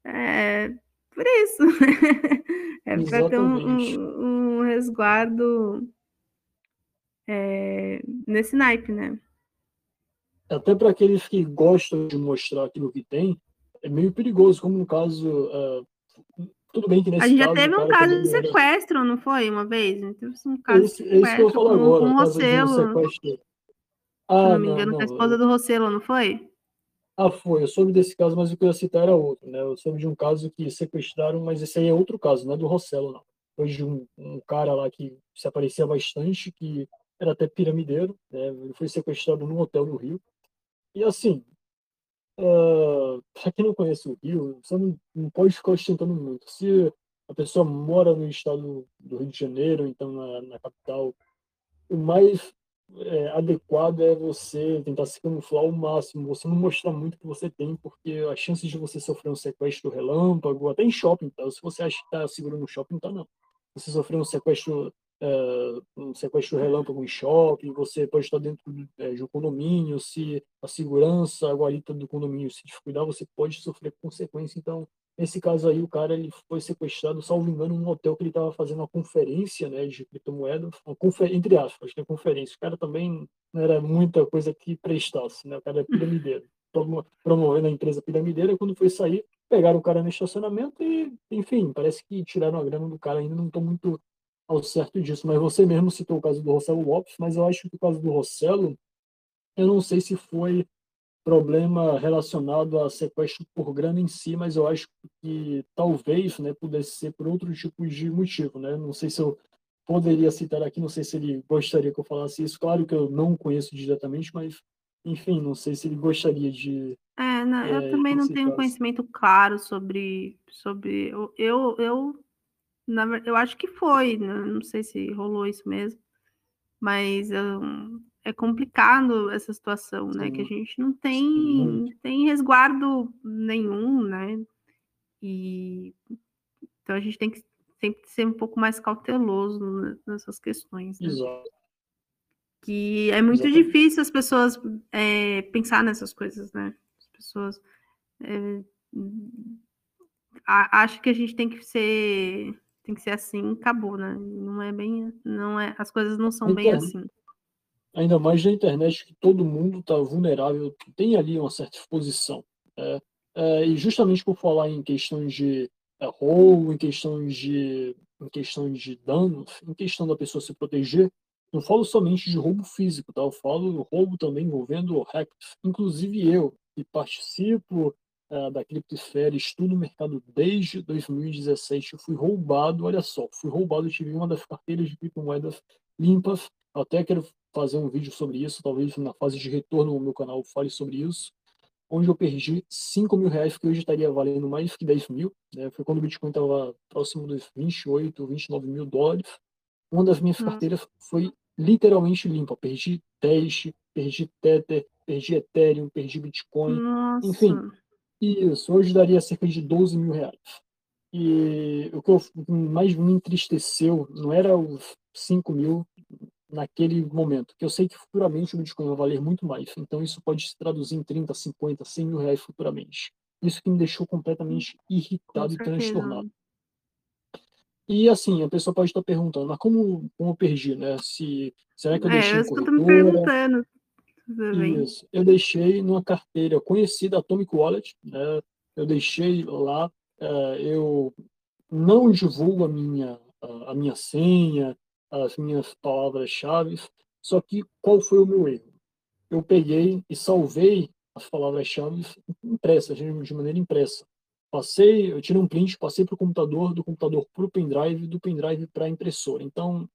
É, por isso. [LAUGHS] é para ter um, um, um resguardo é, nesse naipe, né?
Até para aqueles que gostam de mostrar aquilo que tem, é meio perigoso, como no caso. Uh, tudo bem que nesse
A gente
caso,
já teve um caso de sequestro, era... não foi? Uma vez? Teve um caso
esse, de sequestro esse que eu falo com, agora, com
o Rossello. Ah, Se não me engano, não, com a esposa do Rossello, não foi?
Ah, foi. Eu soube desse caso, mas o que eu ia citar era outro, né? Eu soube de um caso que sequestraram, mas esse aí é outro caso, não é do Rossello, não. Foi de um, um cara lá que se aparecia bastante, que era até piramideiro, né? Ele foi sequestrado num hotel no Rio. E assim, [LAUGHS] uh, para quem não conhece o Rio, você não, não pode ficar ostentando muito. Se a pessoa mora no estado do Rio de Janeiro, então na, na capital, o mais é, adequado é você tentar se camuflar ao máximo, você não mostrar muito que você tem, porque as chances de você sofrer um sequestro relâmpago, até em shopping, tá? se você acha que está seguro no shopping, tá não. Você sofrer um sequestro, é, um sequestro relâmpago em shopping, você pode estar dentro é, de um condomínio, se a segurança, a guarita do condomínio se descuidar, você pode sofrer consequência. Então, Nesse caso aí, o cara ele foi sequestrado, salvo engano, num hotel que ele estava fazendo uma conferência né, de criptomoeda, confer... entre aspas, né, conferência. O cara também não era muita coisa que prestasse, né? o cara é piramideiro. [LAUGHS] Promovendo a empresa piramideira, quando foi sair, pegaram o cara no estacionamento e, enfim, parece que tiraram a grana do cara, ainda não estou muito ao certo disso. Mas você mesmo citou o caso do Rossello Lopes, mas eu acho que o caso do Rossello, eu não sei se foi problema relacionado a sequestro por grana em si, mas eu acho que talvez né, pudesse ser por outro tipo de motivo. Né? Não sei se eu poderia citar aqui, não sei se ele gostaria que eu falasse isso. Claro que eu não conheço diretamente, mas, enfim, não sei se ele gostaria de.
É, não, eu é, também não tenho conhecimento claro sobre. sobre eu, eu, eu, na, eu acho que foi, né? não sei se rolou isso mesmo, mas. Eu, é complicado essa situação, Sim. né? Que a gente não tem, tem resguardo nenhum, né? E então a gente tem que sempre ser um pouco mais cauteloso nessas questões. Né?
Exato.
Que é muito Exatamente. difícil as pessoas é, pensar nessas coisas, né? As pessoas é, acham que a gente tem que ser tem que ser assim, acabou, né? Não é bem, não é, as coisas não são então, bem assim
ainda mais na internet, que todo mundo está vulnerável, tem ali uma certa exposição. É, é, e justamente por falar em questões de é, roubo, em questões de, em questões de danos, em questão da pessoa se proteger, não falo somente de roubo físico, tá? eu falo roubo também envolvendo hacks. Inclusive eu, que participo é, da criptosfera, estudo o mercado desde 2017, eu fui roubado, olha só, fui roubado, tive uma das carteiras de criptomoedas limpas, até quero fazer um vídeo sobre isso, talvez na fase de retorno no meu canal fale sobre isso, onde eu perdi 5 mil reais, que hoje estaria valendo mais que 10 mil. Né? Foi quando o Bitcoin estava próximo dos 28, 29 mil dólares. Uma das minhas hum. carteiras foi literalmente limpa. Perdi Dash, perdi Tether, perdi Ethereum, perdi Bitcoin.
Nossa.
Enfim, isso. Hoje daria cerca de 12 mil reais. E o que eu, mais me entristeceu não era os 5 mil, naquele momento, que eu sei que futuramente o Bitcoin vai valer muito mais. Então isso pode se traduzir em 30, 50, 100 mil reais futuramente. Isso que me deixou completamente irritado e transtornado. E assim, a pessoa pode estar perguntando, mas como, como eu perdi, né? Se, será que eu é, deixei é, em corretora?
me perguntando.
Isso. Eu deixei numa carteira conhecida, Atomic Wallet, né? Eu deixei lá, uh, eu não divulgo a minha, a minha senha, as minhas palavras-chave. Só que qual foi o meu erro? Eu peguei e salvei as palavras-chave impressas, de maneira impressa. Passei, eu tirei um print, passei para o computador, do computador para o pendrive, do pendrive para a impressora. Então,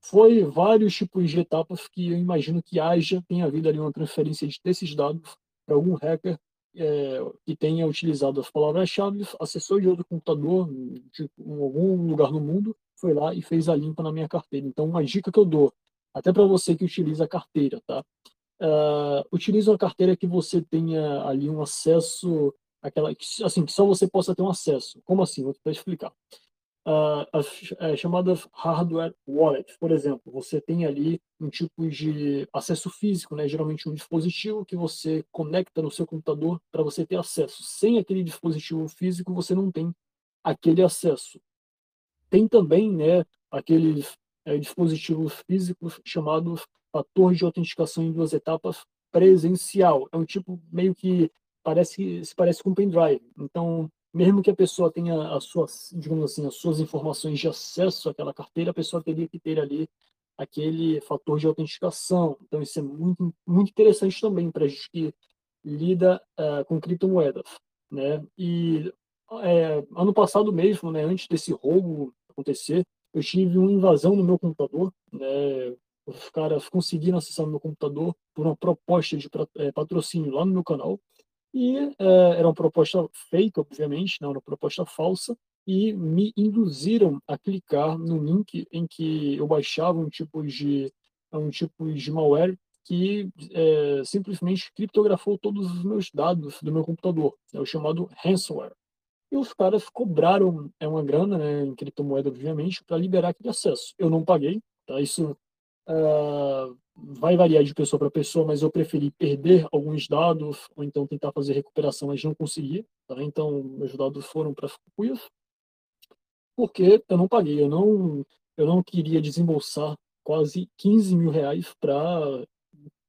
foi vários tipos de etapas que eu imagino que haja, tenha havido ali uma transferência desses dados para algum hacker é, que tenha utilizado as palavras-chave, acessou de outro computador, de algum lugar no mundo, foi lá e fez a limpa na minha carteira. Então, uma dica que eu dou, até para você que utiliza a carteira, tá? Uh, utilize uma carteira que você tenha ali um acesso, aquela, assim, que só você possa ter um acesso. Como assim? Vou tentar explicar uh, as é, chamadas hardware wallets. Por exemplo, você tem ali um tipo de acesso físico, né? geralmente um dispositivo que você conecta no seu computador para você ter acesso. Sem aquele dispositivo físico, você não tem aquele acesso. Tem também né, aqueles é, dispositivos físicos chamados fator de autenticação em duas etapas presencial. É um tipo meio que parece se parece com um pendrive. Então, mesmo que a pessoa tenha as suas, digamos assim, as suas informações de acesso àquela carteira, a pessoa teria que ter ali aquele fator de autenticação. Então, isso é muito, muito interessante também para a gente que lida uh, com criptomoedas. Né? E é, ano passado mesmo, né, antes desse roubo acontecer, eu tive uma invasão no meu computador. Né? Os caras conseguiram acessar meu computador por uma proposta de é, patrocínio lá no meu canal. E é, era uma proposta fake, obviamente, não era uma proposta falsa, e me induziram a clicar no link em que eu baixava um tipo de um tipo de malware que é, simplesmente criptografou todos os meus dados do meu computador, é o chamado ransomware. E os caras cobraram é uma grana, né, em criptomoeda, obviamente, para liberar aquele acesso. Eu não paguei, tá? Isso uh, vai variar de pessoa para pessoa, mas eu preferi perder alguns dados ou então tentar fazer recuperação, mas não consegui. Tá? Então, meus dados foram para Fukuyas, porque eu não paguei, eu não, eu não queria desembolsar quase 15 mil reais para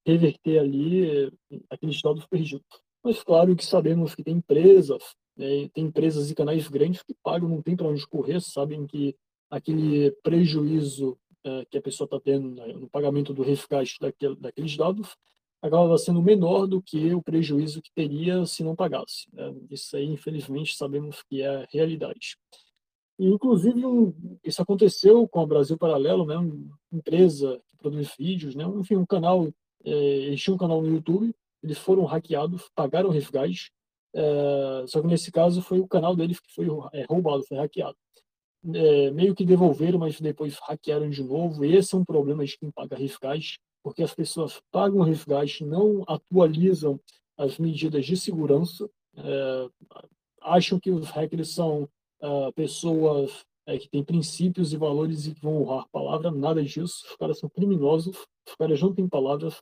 reverter ali aqueles dados perdidos. Mas claro que sabemos que tem empresas, né, tem empresas e canais grandes que pagam, não tem para onde correr, sabem que aquele prejuízo é, que a pessoa está tendo né, no pagamento do refgasto daquele, daqueles dados acaba sendo menor do que o prejuízo que teria se não pagasse. Né? Isso aí, infelizmente, sabemos que é a realidade. E, inclusive, um, isso aconteceu com a Brasil Paralelo, né? uma empresa que produz vídeos, né? enfim, um canal, é, eles tinham um canal no YouTube, eles foram hackeados, pagaram refgás, é, só que nesse caso foi o canal deles que foi é, roubado, foi hackeado é, meio que devolveram, mas depois hackearam de novo. Esse é um problema de quem paga refgás, porque as pessoas pagam refgás, não atualizam as medidas de segurança, é, acham que os hackers são pessoas que têm princípios e valores e que vão honrar palavra, nada disso. Os caras são criminosos, os caras não têm palavras.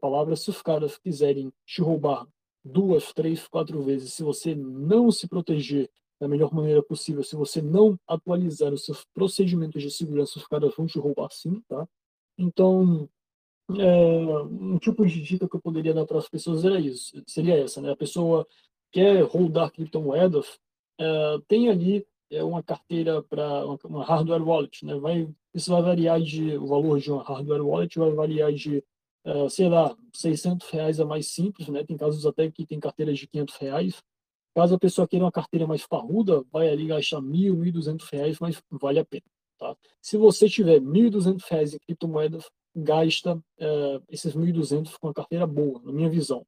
Palavras. Se os caras quiserem te roubar duas, três, quatro vezes, se você não se proteger da melhor maneira possível. Se você não atualizar os seus procedimentos de segurança, os caras vão te roubar sim, tá? Então, é, um tipo de dica que eu poderia dar para as pessoas era isso, seria essa, né? A pessoa quer rodar criptomoedas, é, tem ali é, uma carteira para uma, uma, hardware wallet, né? Vai, isso vai variar de, o valor de uma hardware wallet vai variar de, é, sei lá, 600 reais a mais simples, né? Tem casos até que tem carteiras de 500 reais, Caso a pessoa queira uma carteira mais parruda, vai ali gastar mil, mil duzentos reais, mas vale a pena. Tá? Se você tiver mil duzentos reais em criptomoedas, gasta é, esses mil duzentos com uma carteira boa, na minha visão.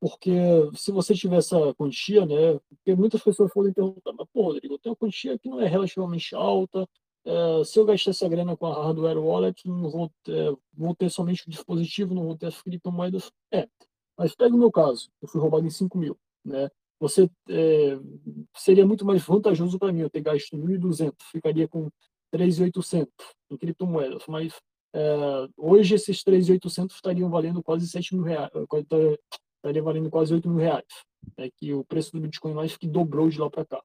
Porque se você tiver essa quantia, né? Porque muitas pessoas podem perguntar, mas pô, Rodrigo, eu tenho uma quantia que não é relativamente alta. É, se eu gastar essa grana com a hardware wallet, não vou ter, vou ter somente o dispositivo, não vou ter as criptomoedas. É, mas pega o meu caso, eu fui roubado em 5 mil, né? você é, seria muito mais vantajoso para mim eu ter gasto 1.200, ficaria com 3.800 em criptomoedas, mas é, hoje esses 3.800 estariam valendo quase 7 mil reais, estaria valendo quase 8 mil reais, é que o preço do Bitcoin mais que dobrou de lá para cá.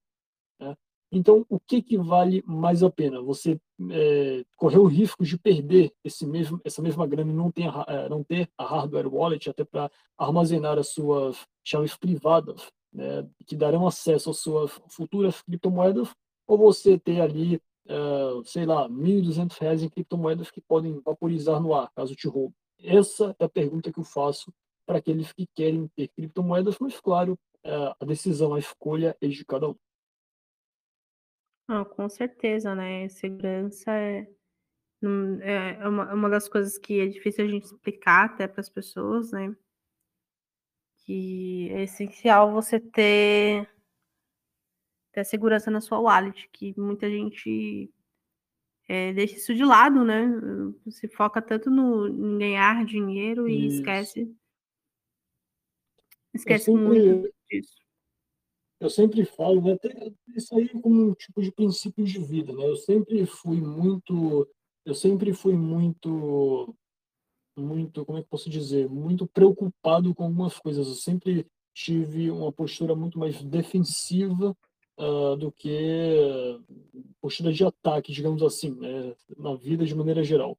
Né? Então, o que, que vale mais a pena? Você é, correr o risco de perder esse mesmo, essa mesma grana e não ter, é, não ter a hardware wallet até para armazenar as suas chaves privadas né, que darão acesso às suas futuras criptomoedas, ou você ter ali, uh, sei lá, R$ 1.200 em criptomoedas que podem vaporizar no ar, caso te roube. Essa é a pergunta que eu faço para aqueles que querem ter criptomoedas, mas, claro, uh, a decisão, a escolha é de cada um.
Ah, com certeza, né? Segurança é, é, é uma, é uma das coisas que é difícil a gente explicar até para as pessoas, né? Que é essencial você ter, ter segurança na sua wallet, que muita gente é, deixa isso de lado, né? Se foca tanto no, em ganhar dinheiro e isso. esquece. Esquece sempre, muito disso.
Eu sempre falo, né, isso aí como um tipo de princípio de vida, né? Eu sempre fui muito, eu sempre fui muito, muito, como é que posso dizer, muito preocupado com algumas coisas. Eu sempre tive uma postura muito mais defensiva uh, do que postura de ataque, digamos assim, né, na vida de maneira geral.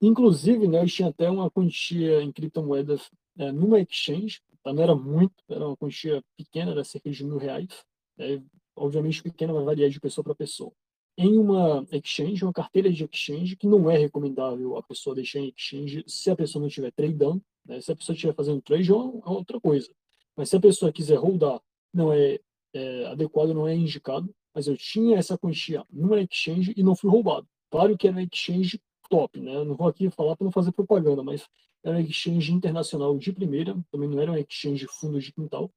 Inclusive, né, eu tinha até uma quantia em criptomoedas é, numa exchange, não era muito, era uma quantia pequena, era cerca de mil reais. Né, obviamente pequena, vai variar de pessoa para pessoa. Em uma exchange, uma carteira de exchange, que não é recomendável a pessoa deixar em exchange se a pessoa não estiver tradando, né? se a pessoa estiver fazendo trade é, é outra coisa. Mas se a pessoa quiser holdar, não é é, adequado não é indicado, mas eu tinha essa quantia numa exchange e não fui roubado. Claro que era uma exchange top, né? Eu não vou aqui falar para não fazer propaganda, mas era uma exchange internacional de primeira, também não era uma exchange fundo de quintal.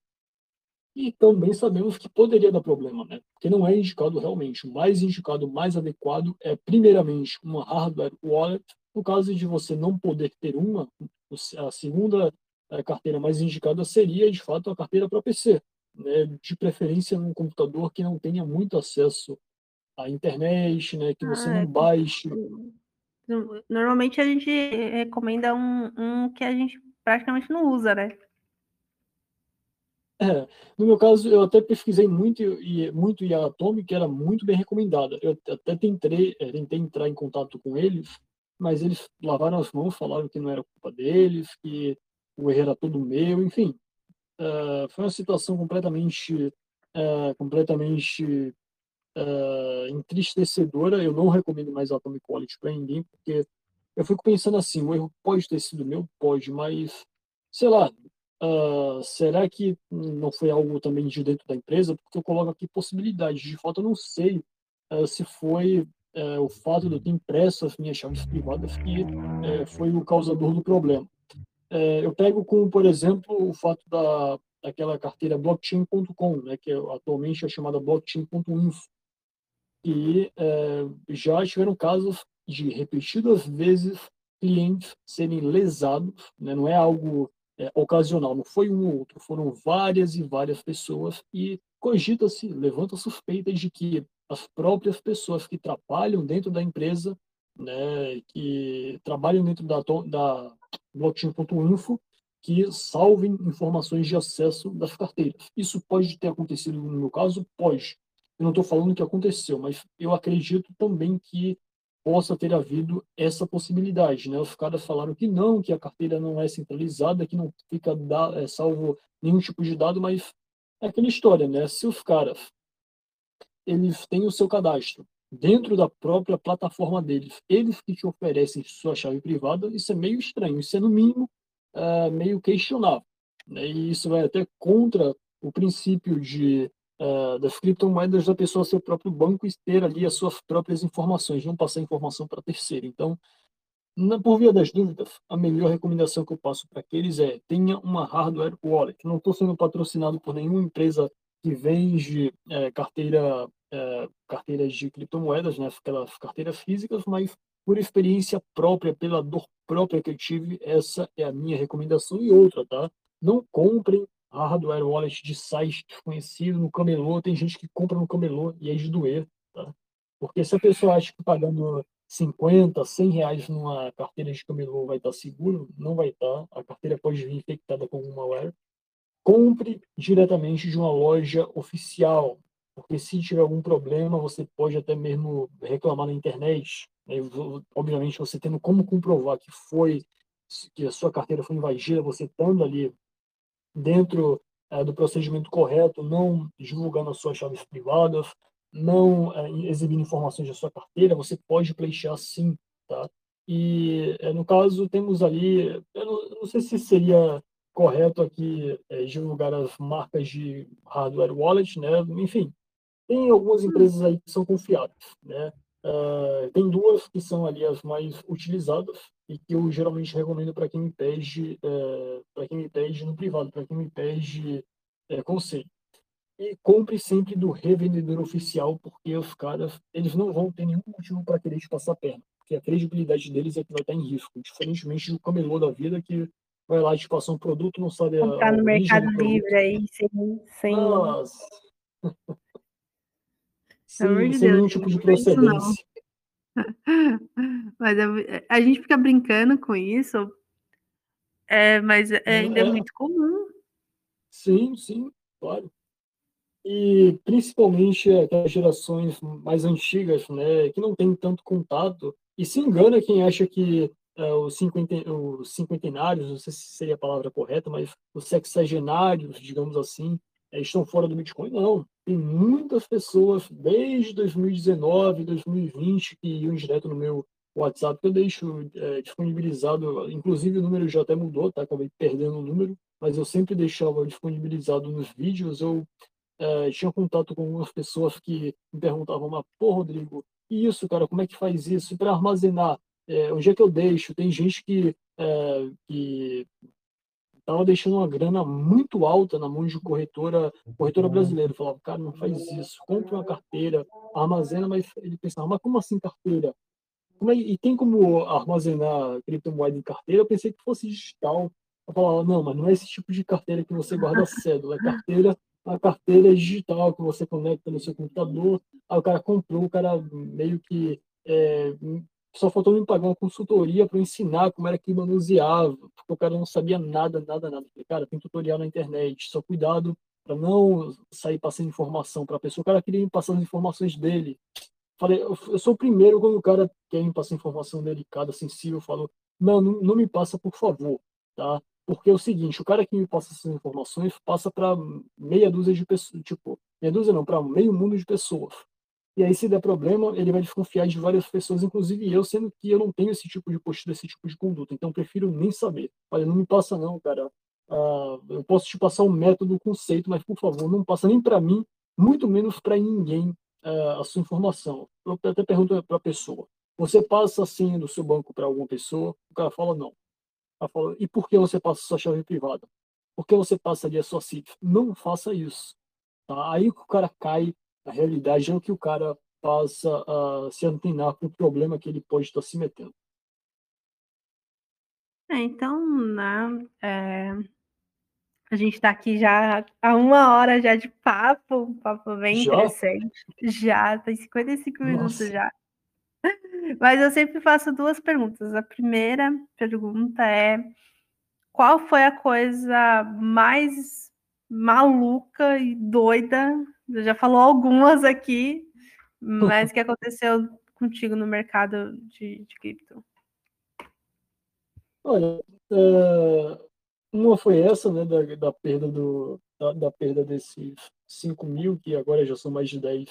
E também sabemos que poderia dar problema, né? Porque não é indicado realmente. O mais indicado, o mais adequado é, primeiramente, uma hardware wallet. No caso de você não poder ter uma, a segunda eh, carteira mais indicada seria, de fato, a carteira para PC, né, de preferência num computador que não tenha muito acesso à internet, né, que você ah, não é. baixe.
Normalmente a gente recomenda um, um que a gente praticamente não usa, né?
É, no meu caso, eu até pesquisei muito e muito IA Atomic, que era muito bem recomendada. Eu até tentei, é, tentei entrar em contato com eles, mas eles lavaram as mãos, falaram que não era culpa deles, que o erro era todo meu, enfim. Uh, foi uma situação completamente, uh, completamente uh, entristecedora. Eu não recomendo mais Atomic Quality para ninguém, porque eu fico pensando assim: o erro pode ter sido meu? Pode, mas sei lá. será que não foi algo também de dentro da empresa? Porque eu coloco aqui possibilidades. De fato, eu não sei se foi o fato de eu ter impresso as minhas chaves privadas que foi o causador do problema. Eu pego como, por exemplo, o fato da, daquela carteira blockchain.com, né, que atualmente é chamada blockchain.info, e é, já tiveram casos de repetidas vezes clientes serem lesados, né, não é algo é, ocasional, não foi um ou outro, foram várias e várias pessoas, e cogita-se, levanta suspeitas de que as próprias pessoas que trabalham dentro da empresa, né, que trabalham dentro da, da blockchain.info que salvem informações de acesso das carteiras. Isso pode ter acontecido no meu caso? Pode. Eu não estou falando que aconteceu, mas eu acredito também que possa ter havido essa possibilidade. Né? Os caras falaram que não, que a carteira não é centralizada, que não fica da, é, salvo nenhum tipo de dado, mas é aquela história, né? Se os caras eles têm o seu cadastro dentro da própria plataforma deles, eles que te oferecem sua chave privada, isso é meio estranho, isso é no mínimo uh, meio questionável. Né? E isso vai até contra o princípio de uh, das criptomoedas da pessoa ser o próprio banco e ter ali as suas próprias informações, não passar informação para terceiro. Então, na, por via das dúvidas, a melhor recomendação que eu passo para aqueles é tenha uma hardware wallet. Não estou sendo patrocinado por nenhuma empresa que vende é, carteira é, carteiras de criptomoedas, né, aquelas carteiras físicas, mas por experiência própria, pela dor própria que eu tive, essa é a minha recomendação. E outra, tá? Não comprem hardware wallet de site desconhecido no camelô. Tem gente que compra no camelô e é de doer, tá? Porque se a pessoa acha que pagando 50, 100 reais numa carteira de camelô vai estar seguro, não vai estar. A carteira pode vir infectada com algum malware. Compre diretamente de uma loja oficial, porque se tiver algum problema, você pode até mesmo reclamar na internet. Né? Obviamente, você tendo como comprovar que foi que a sua carteira foi invadida, você estando ali dentro é, do procedimento correto, não divulgando as suas chaves privadas, não é, exibindo informações da sua carteira, você pode pleitear sim, tá? E é, no caso temos ali, eu não, eu não sei se seria correto aqui divulgar as marcas de hardware wallet, né? Enfim, tem algumas empresas aí que são confiáveis, né? Uh, tem duas que são ali as mais utilizadas e que eu geralmente recomendo para quem me pede, uh, para quem me pede no privado, para quem me pede uh, conselho. E compre sempre do revendedor oficial, porque os caras eles não vão ter nenhum motivo para querer te passar a perna, porque a credibilidade deles é que vai estar em risco, diferentemente do camelô da vida que vai lá te passar um produto, não sabe
Comprar a no Mercado Livre aí, sem... sem... Nossa. [LAUGHS]
sem, sem nenhum tipo de procedência. [LAUGHS]
Mas a gente fica brincando com isso, é, mas é, ainda é, é muito comum.
Sim, sim, claro. E principalmente aquelas gerações mais antigas, né, que não tem tanto contato, e se engana quem acha que é, os, cinquenten, os cinquentenários, não sei se seria a palavra correta, mas os sexagenários, digamos assim, é, estão fora do Bitcoin. Não, tem muitas pessoas desde 2019, 2020 que iam direto no meu WhatsApp, que eu deixo é, disponibilizado, inclusive o número já até mudou, tá? Acabei perdendo o número, mas eu sempre deixava disponibilizado nos vídeos. Eu é, tinha contato com algumas pessoas que me perguntavam, mas, pô, Rodrigo, isso, cara, como é que faz isso? Para armazenar, é, onde é que eu deixo? Tem gente que, é, que estava deixando uma grana muito alta na mão de corretora, corretora brasileira. Falava, cara, não faz isso, compra uma carteira, armazena, mas ele pensava, mas como assim carteira? É, e tem como armazenar criptomoeda em carteira? Eu pensei que fosse digital. Eu falava, não, mas não é esse tipo de carteira que você guarda cédula, é carteira, a carteira é digital que você conecta no seu computador. Aí o cara comprou, o cara meio que é, só faltou me pagar uma consultoria para ensinar como era que manuseava, porque o cara não sabia nada, nada, nada. Falei, cara, tem tutorial na internet, só cuidado para não sair passando informação para a pessoa. O cara queria me passar as informações dele. Falei, eu sou o primeiro quando o cara quer me passar informação delicada, sensível, falou, não, não, não me passa, por favor, tá? Porque é o seguinte, o cara que me passa essas informações passa para meia dúzia de pessoas, tipo, meia dúzia não, para meio mundo de pessoas. E aí, se der problema, ele vai desconfiar de várias pessoas, inclusive eu, sendo que eu não tenho esse tipo de postura, esse tipo de conduta. Então, prefiro nem saber. Olha, não me passa não, cara. Uh, eu posso te passar um método, um conceito, mas, por favor, não passa nem para mim, muito menos para ninguém a sua informação. Eu até pergunto para a pessoa. Você passa a senha do seu banco para alguma pessoa? O cara fala não. Ela fala, e por que você passa sua chave privada? Por que você passa ali a sua CIF? Não faça isso. Tá? Aí que o cara cai a realidade é o que o cara passa a se antenar com o problema que ele pode estar se metendo.
É, então, né, é, a gente está aqui já há uma hora já de papo, um papo bem já? interessante. Já, tem 55 Nossa. minutos já. Mas eu sempre faço duas perguntas. A primeira pergunta é: qual foi a coisa mais maluca e doida já falou algumas aqui, mas [LAUGHS] que aconteceu contigo no mercado de, de cripto?
Olha, é, uma foi essa, né, da, da perda do da, da, perda desses 5 mil, que agora já são mais de 10.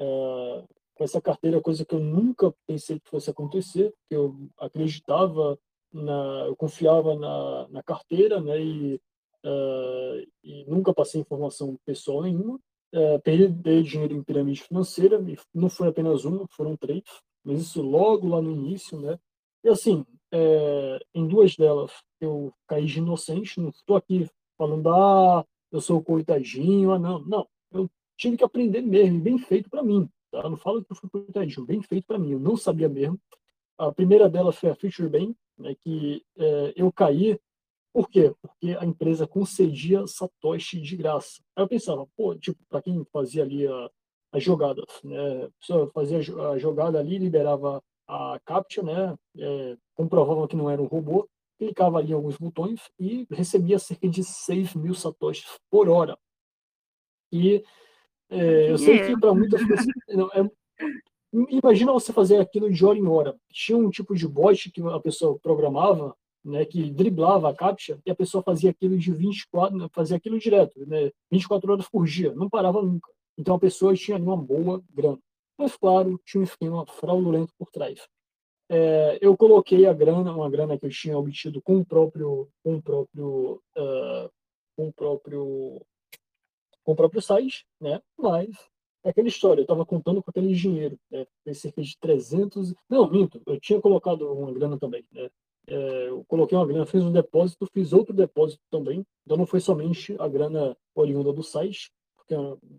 É, com essa carteira, coisa que eu nunca pensei que fosse acontecer, que eu acreditava, na, eu confiava na, na carteira, né, e, é, e nunca passei informação pessoal nenhuma é, perder dinheiro em pirâmide financeira, não foi apenas uma, foram três, mas isso logo lá no início, né? E assim, é, em duas delas eu caí de inocente, não estou aqui falando, ah, eu sou coitadinho, ah, não, não, eu tive que aprender mesmo, bem feito para mim, tá? Não falo que eu fui coitadinho, bem feito para mim, eu não sabia mesmo. A primeira delas foi a Future Bank, né, que é, eu caí por quê? Porque a empresa concedia Satoshi de graça. Aí eu pensava, pô, tipo, para quem fazia ali a, as jogadas, né? Fazia a jogada ali, liberava a captcha, né? É, comprovava que não era um robô, clicava ali em alguns botões e recebia cerca de 6 mil satoshis por hora. E é, eu sei que para muitas pessoas. [LAUGHS] Não, é, imagina você fazer aquilo de hora em hora. Tinha um tipo de bot que a pessoa programava né, que driblava a captcha e a pessoa fazia aquilo de 24, fazia aquilo direto, né, 24 horas por dia, não parava nunca. Então a pessoa tinha ali uma boa grana. Mas claro, tinha um esquema fraudulento por trás. É, eu coloquei a grana, uma grana que eu tinha obtido com o próprio, com o próprio, uh, com o próprio, com o próprio site, né? Mas é aquela história, eu estava contando com aquele dinheiro, né? Foi cerca de 300. Não, minto, eu tinha colocado uma grana também, né? É, eu coloquei uma grana, fiz um depósito, fiz outro depósito também. Então não foi somente a grana oriunda do site, porque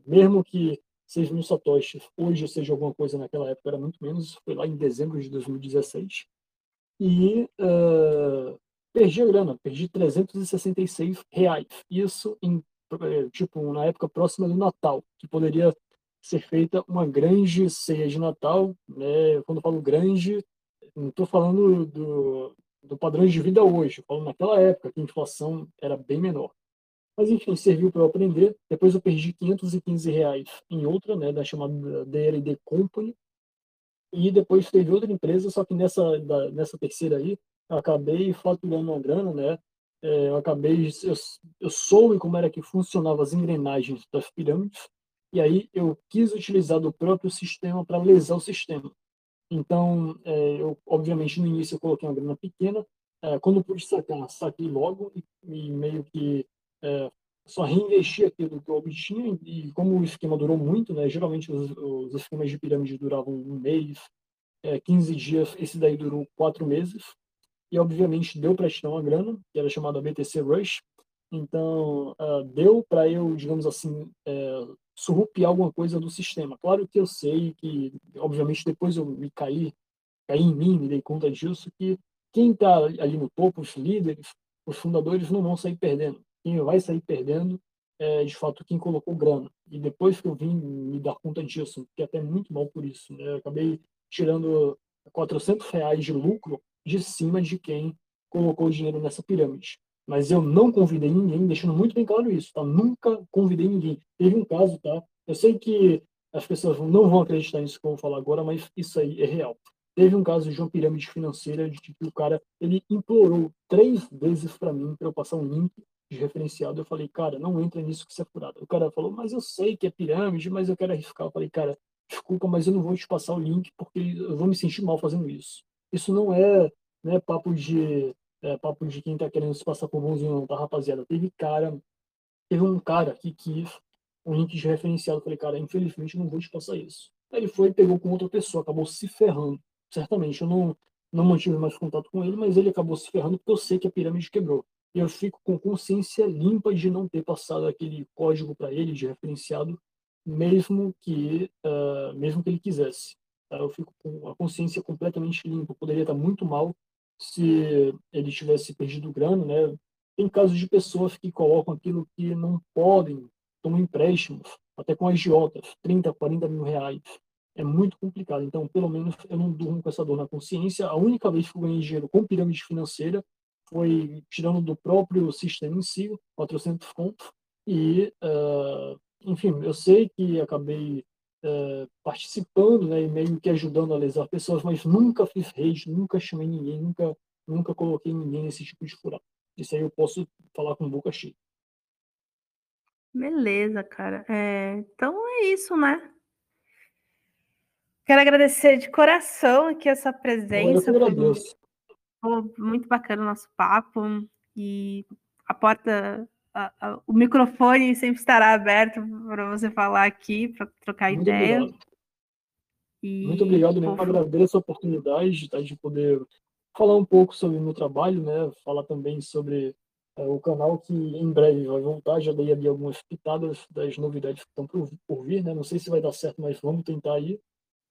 mesmo que seja no Satoshi, hoje seja alguma coisa naquela época, era muito menos, foi lá em dezembro de 2016. E uh, perdi a grana, perdi 366 reais. Isso em é, tipo na época próxima do Natal, que poderia ser feita uma grande ceia de Natal, né? Quando eu falo grande, não estou falando do, do padrão de vida hoje, eu falo naquela época que a inflação era bem menor. Mas enfim, serviu para eu aprender. Depois eu perdi 515 reais em outra, né, da chamada DLD Company. E depois teve outra empresa, só que nessa, da, nessa terceira aí, eu acabei faturando uma grana, né? É, eu acabei, eu, eu soube como era que funcionavam as engrenagens das pirâmides e aí eu quis utilizar do próprio sistema para lesar o sistema. Então, é, eu, obviamente, no início eu coloquei uma grana pequena, é, quando pude sacar, saquei logo e, e meio que é, só reinvesti aquilo que eu obtinha e como o esquema durou muito, né, geralmente os, os esquemas de pirâmide duravam um mês, é, 15 dias, esse daí durou quatro meses, e obviamente deu para tirar uma grana, que era chamada BTC Rush, então uh, deu para eu, digamos assim, é, surrupiar alguma coisa do sistema. Claro que eu sei que, obviamente, depois eu me caí, caí em mim, me dei conta disso, que quem está ali no topo, os líderes, os fundadores não vão sair perdendo. Quem vai sair perdendo é, de fato, quem colocou grana. E depois que eu vim me dar conta disso, fiquei até muito mal por isso. Né? Eu acabei tirando 400 reais de lucro de cima de quem colocou o dinheiro nessa pirâmide. Mas eu não convidei ninguém, deixando muito bem claro isso, tá? Nunca convidei ninguém. Teve um caso, tá? Eu sei que as pessoas não vão acreditar nisso que eu vou falar agora, mas isso aí é real. Teve um caso de uma pirâmide financeira de que o cara ele implorou três vezes para mim para eu passar um link de referenciado. Eu falei, cara, não entra nisso que isso é furado. O cara falou, mas eu sei que é pirâmide, mas eu quero arriscar. Eu falei, cara, desculpa, mas eu não vou te passar o link porque eu vou me sentir mal fazendo isso. Isso não é né, papo de é, papo de quem tá querendo se passar por bonzinho, não, tá, rapaziada? Teve cara, teve um cara que quis um link de referenciado. Eu falei, cara, infelizmente não vou te passar isso. Aí ele foi e pegou com outra pessoa, acabou se ferrando. Certamente, eu não, não mantive mais contato com ele, mas ele acabou se ferrando porque eu sei que a pirâmide quebrou. Eu fico com consciência limpa de não ter passado aquele código para ele de referenciado, mesmo que, uh, mesmo que ele quisesse. Tá? Eu fico com a consciência completamente limpa. Eu poderia estar muito mal se ele tivesse perdido grana, né? Tem casos de pessoas que colocam aquilo que não podem, tomam empréstimos, até com agiotas, 30, 40 mil reais. É muito complicado. Então, pelo menos, eu não durmo com essa dor na consciência. A única vez que eu ganhei dinheiro com pirâmide financeira foi tirando do próprio sistema em si, 400 contos. E, uh, enfim, eu sei que acabei é, participando, né, e meio que ajudando a lesar pessoas, mas nunca fiz rede, nunca chamei ninguém, nunca, nunca coloquei ninguém nesse tipo de furado. Isso aí eu posso falar com boca cheia.
Beleza, cara. É, então é isso, né? Quero agradecer de coração aqui essa presença.
Eu agradeço.
Muito bacana o nosso papo e a porta a, a, o microfone sempre estará aberto para você falar aqui, para trocar Muito ideia.
Obrigado. E, Muito obrigado, mesmo. agradeço a oportunidade tá, de poder falar um pouco sobre o meu trabalho, né? Falar também sobre é, o canal que em breve vai voltar. Já dei ali algumas pitadas das novidades que estão por, por vir, né? Não sei se vai dar certo, mas vamos tentar aí.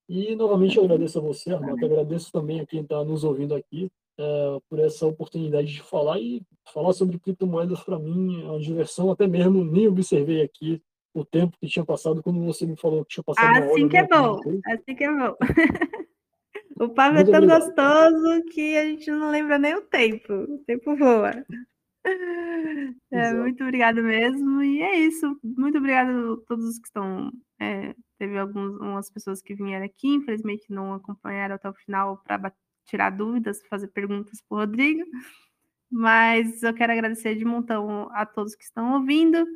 E novamente eu agradeço a você, Armando. Agradeço também a quem está nos ouvindo aqui é, por essa oportunidade de falar e falar sobre criptomoedas para mim é uma diversão, até mesmo nem observei aqui o tempo que tinha passado quando você me falou que tinha passado
assim hora. Que é bom, assim que é bom. [LAUGHS] o papo é tão obrigado. gostoso que a gente não lembra nem o tempo. O tempo voa. [LAUGHS] É, muito obrigado mesmo. E é isso. Muito obrigado a todos os que estão. É, teve algumas pessoas que vieram aqui, infelizmente não acompanharam até o final para tirar dúvidas, fazer perguntas para o Rodrigo. Mas eu quero agradecer de montão a todos que estão ouvindo.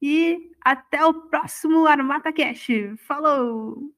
E até o próximo Armata Cash. Falou!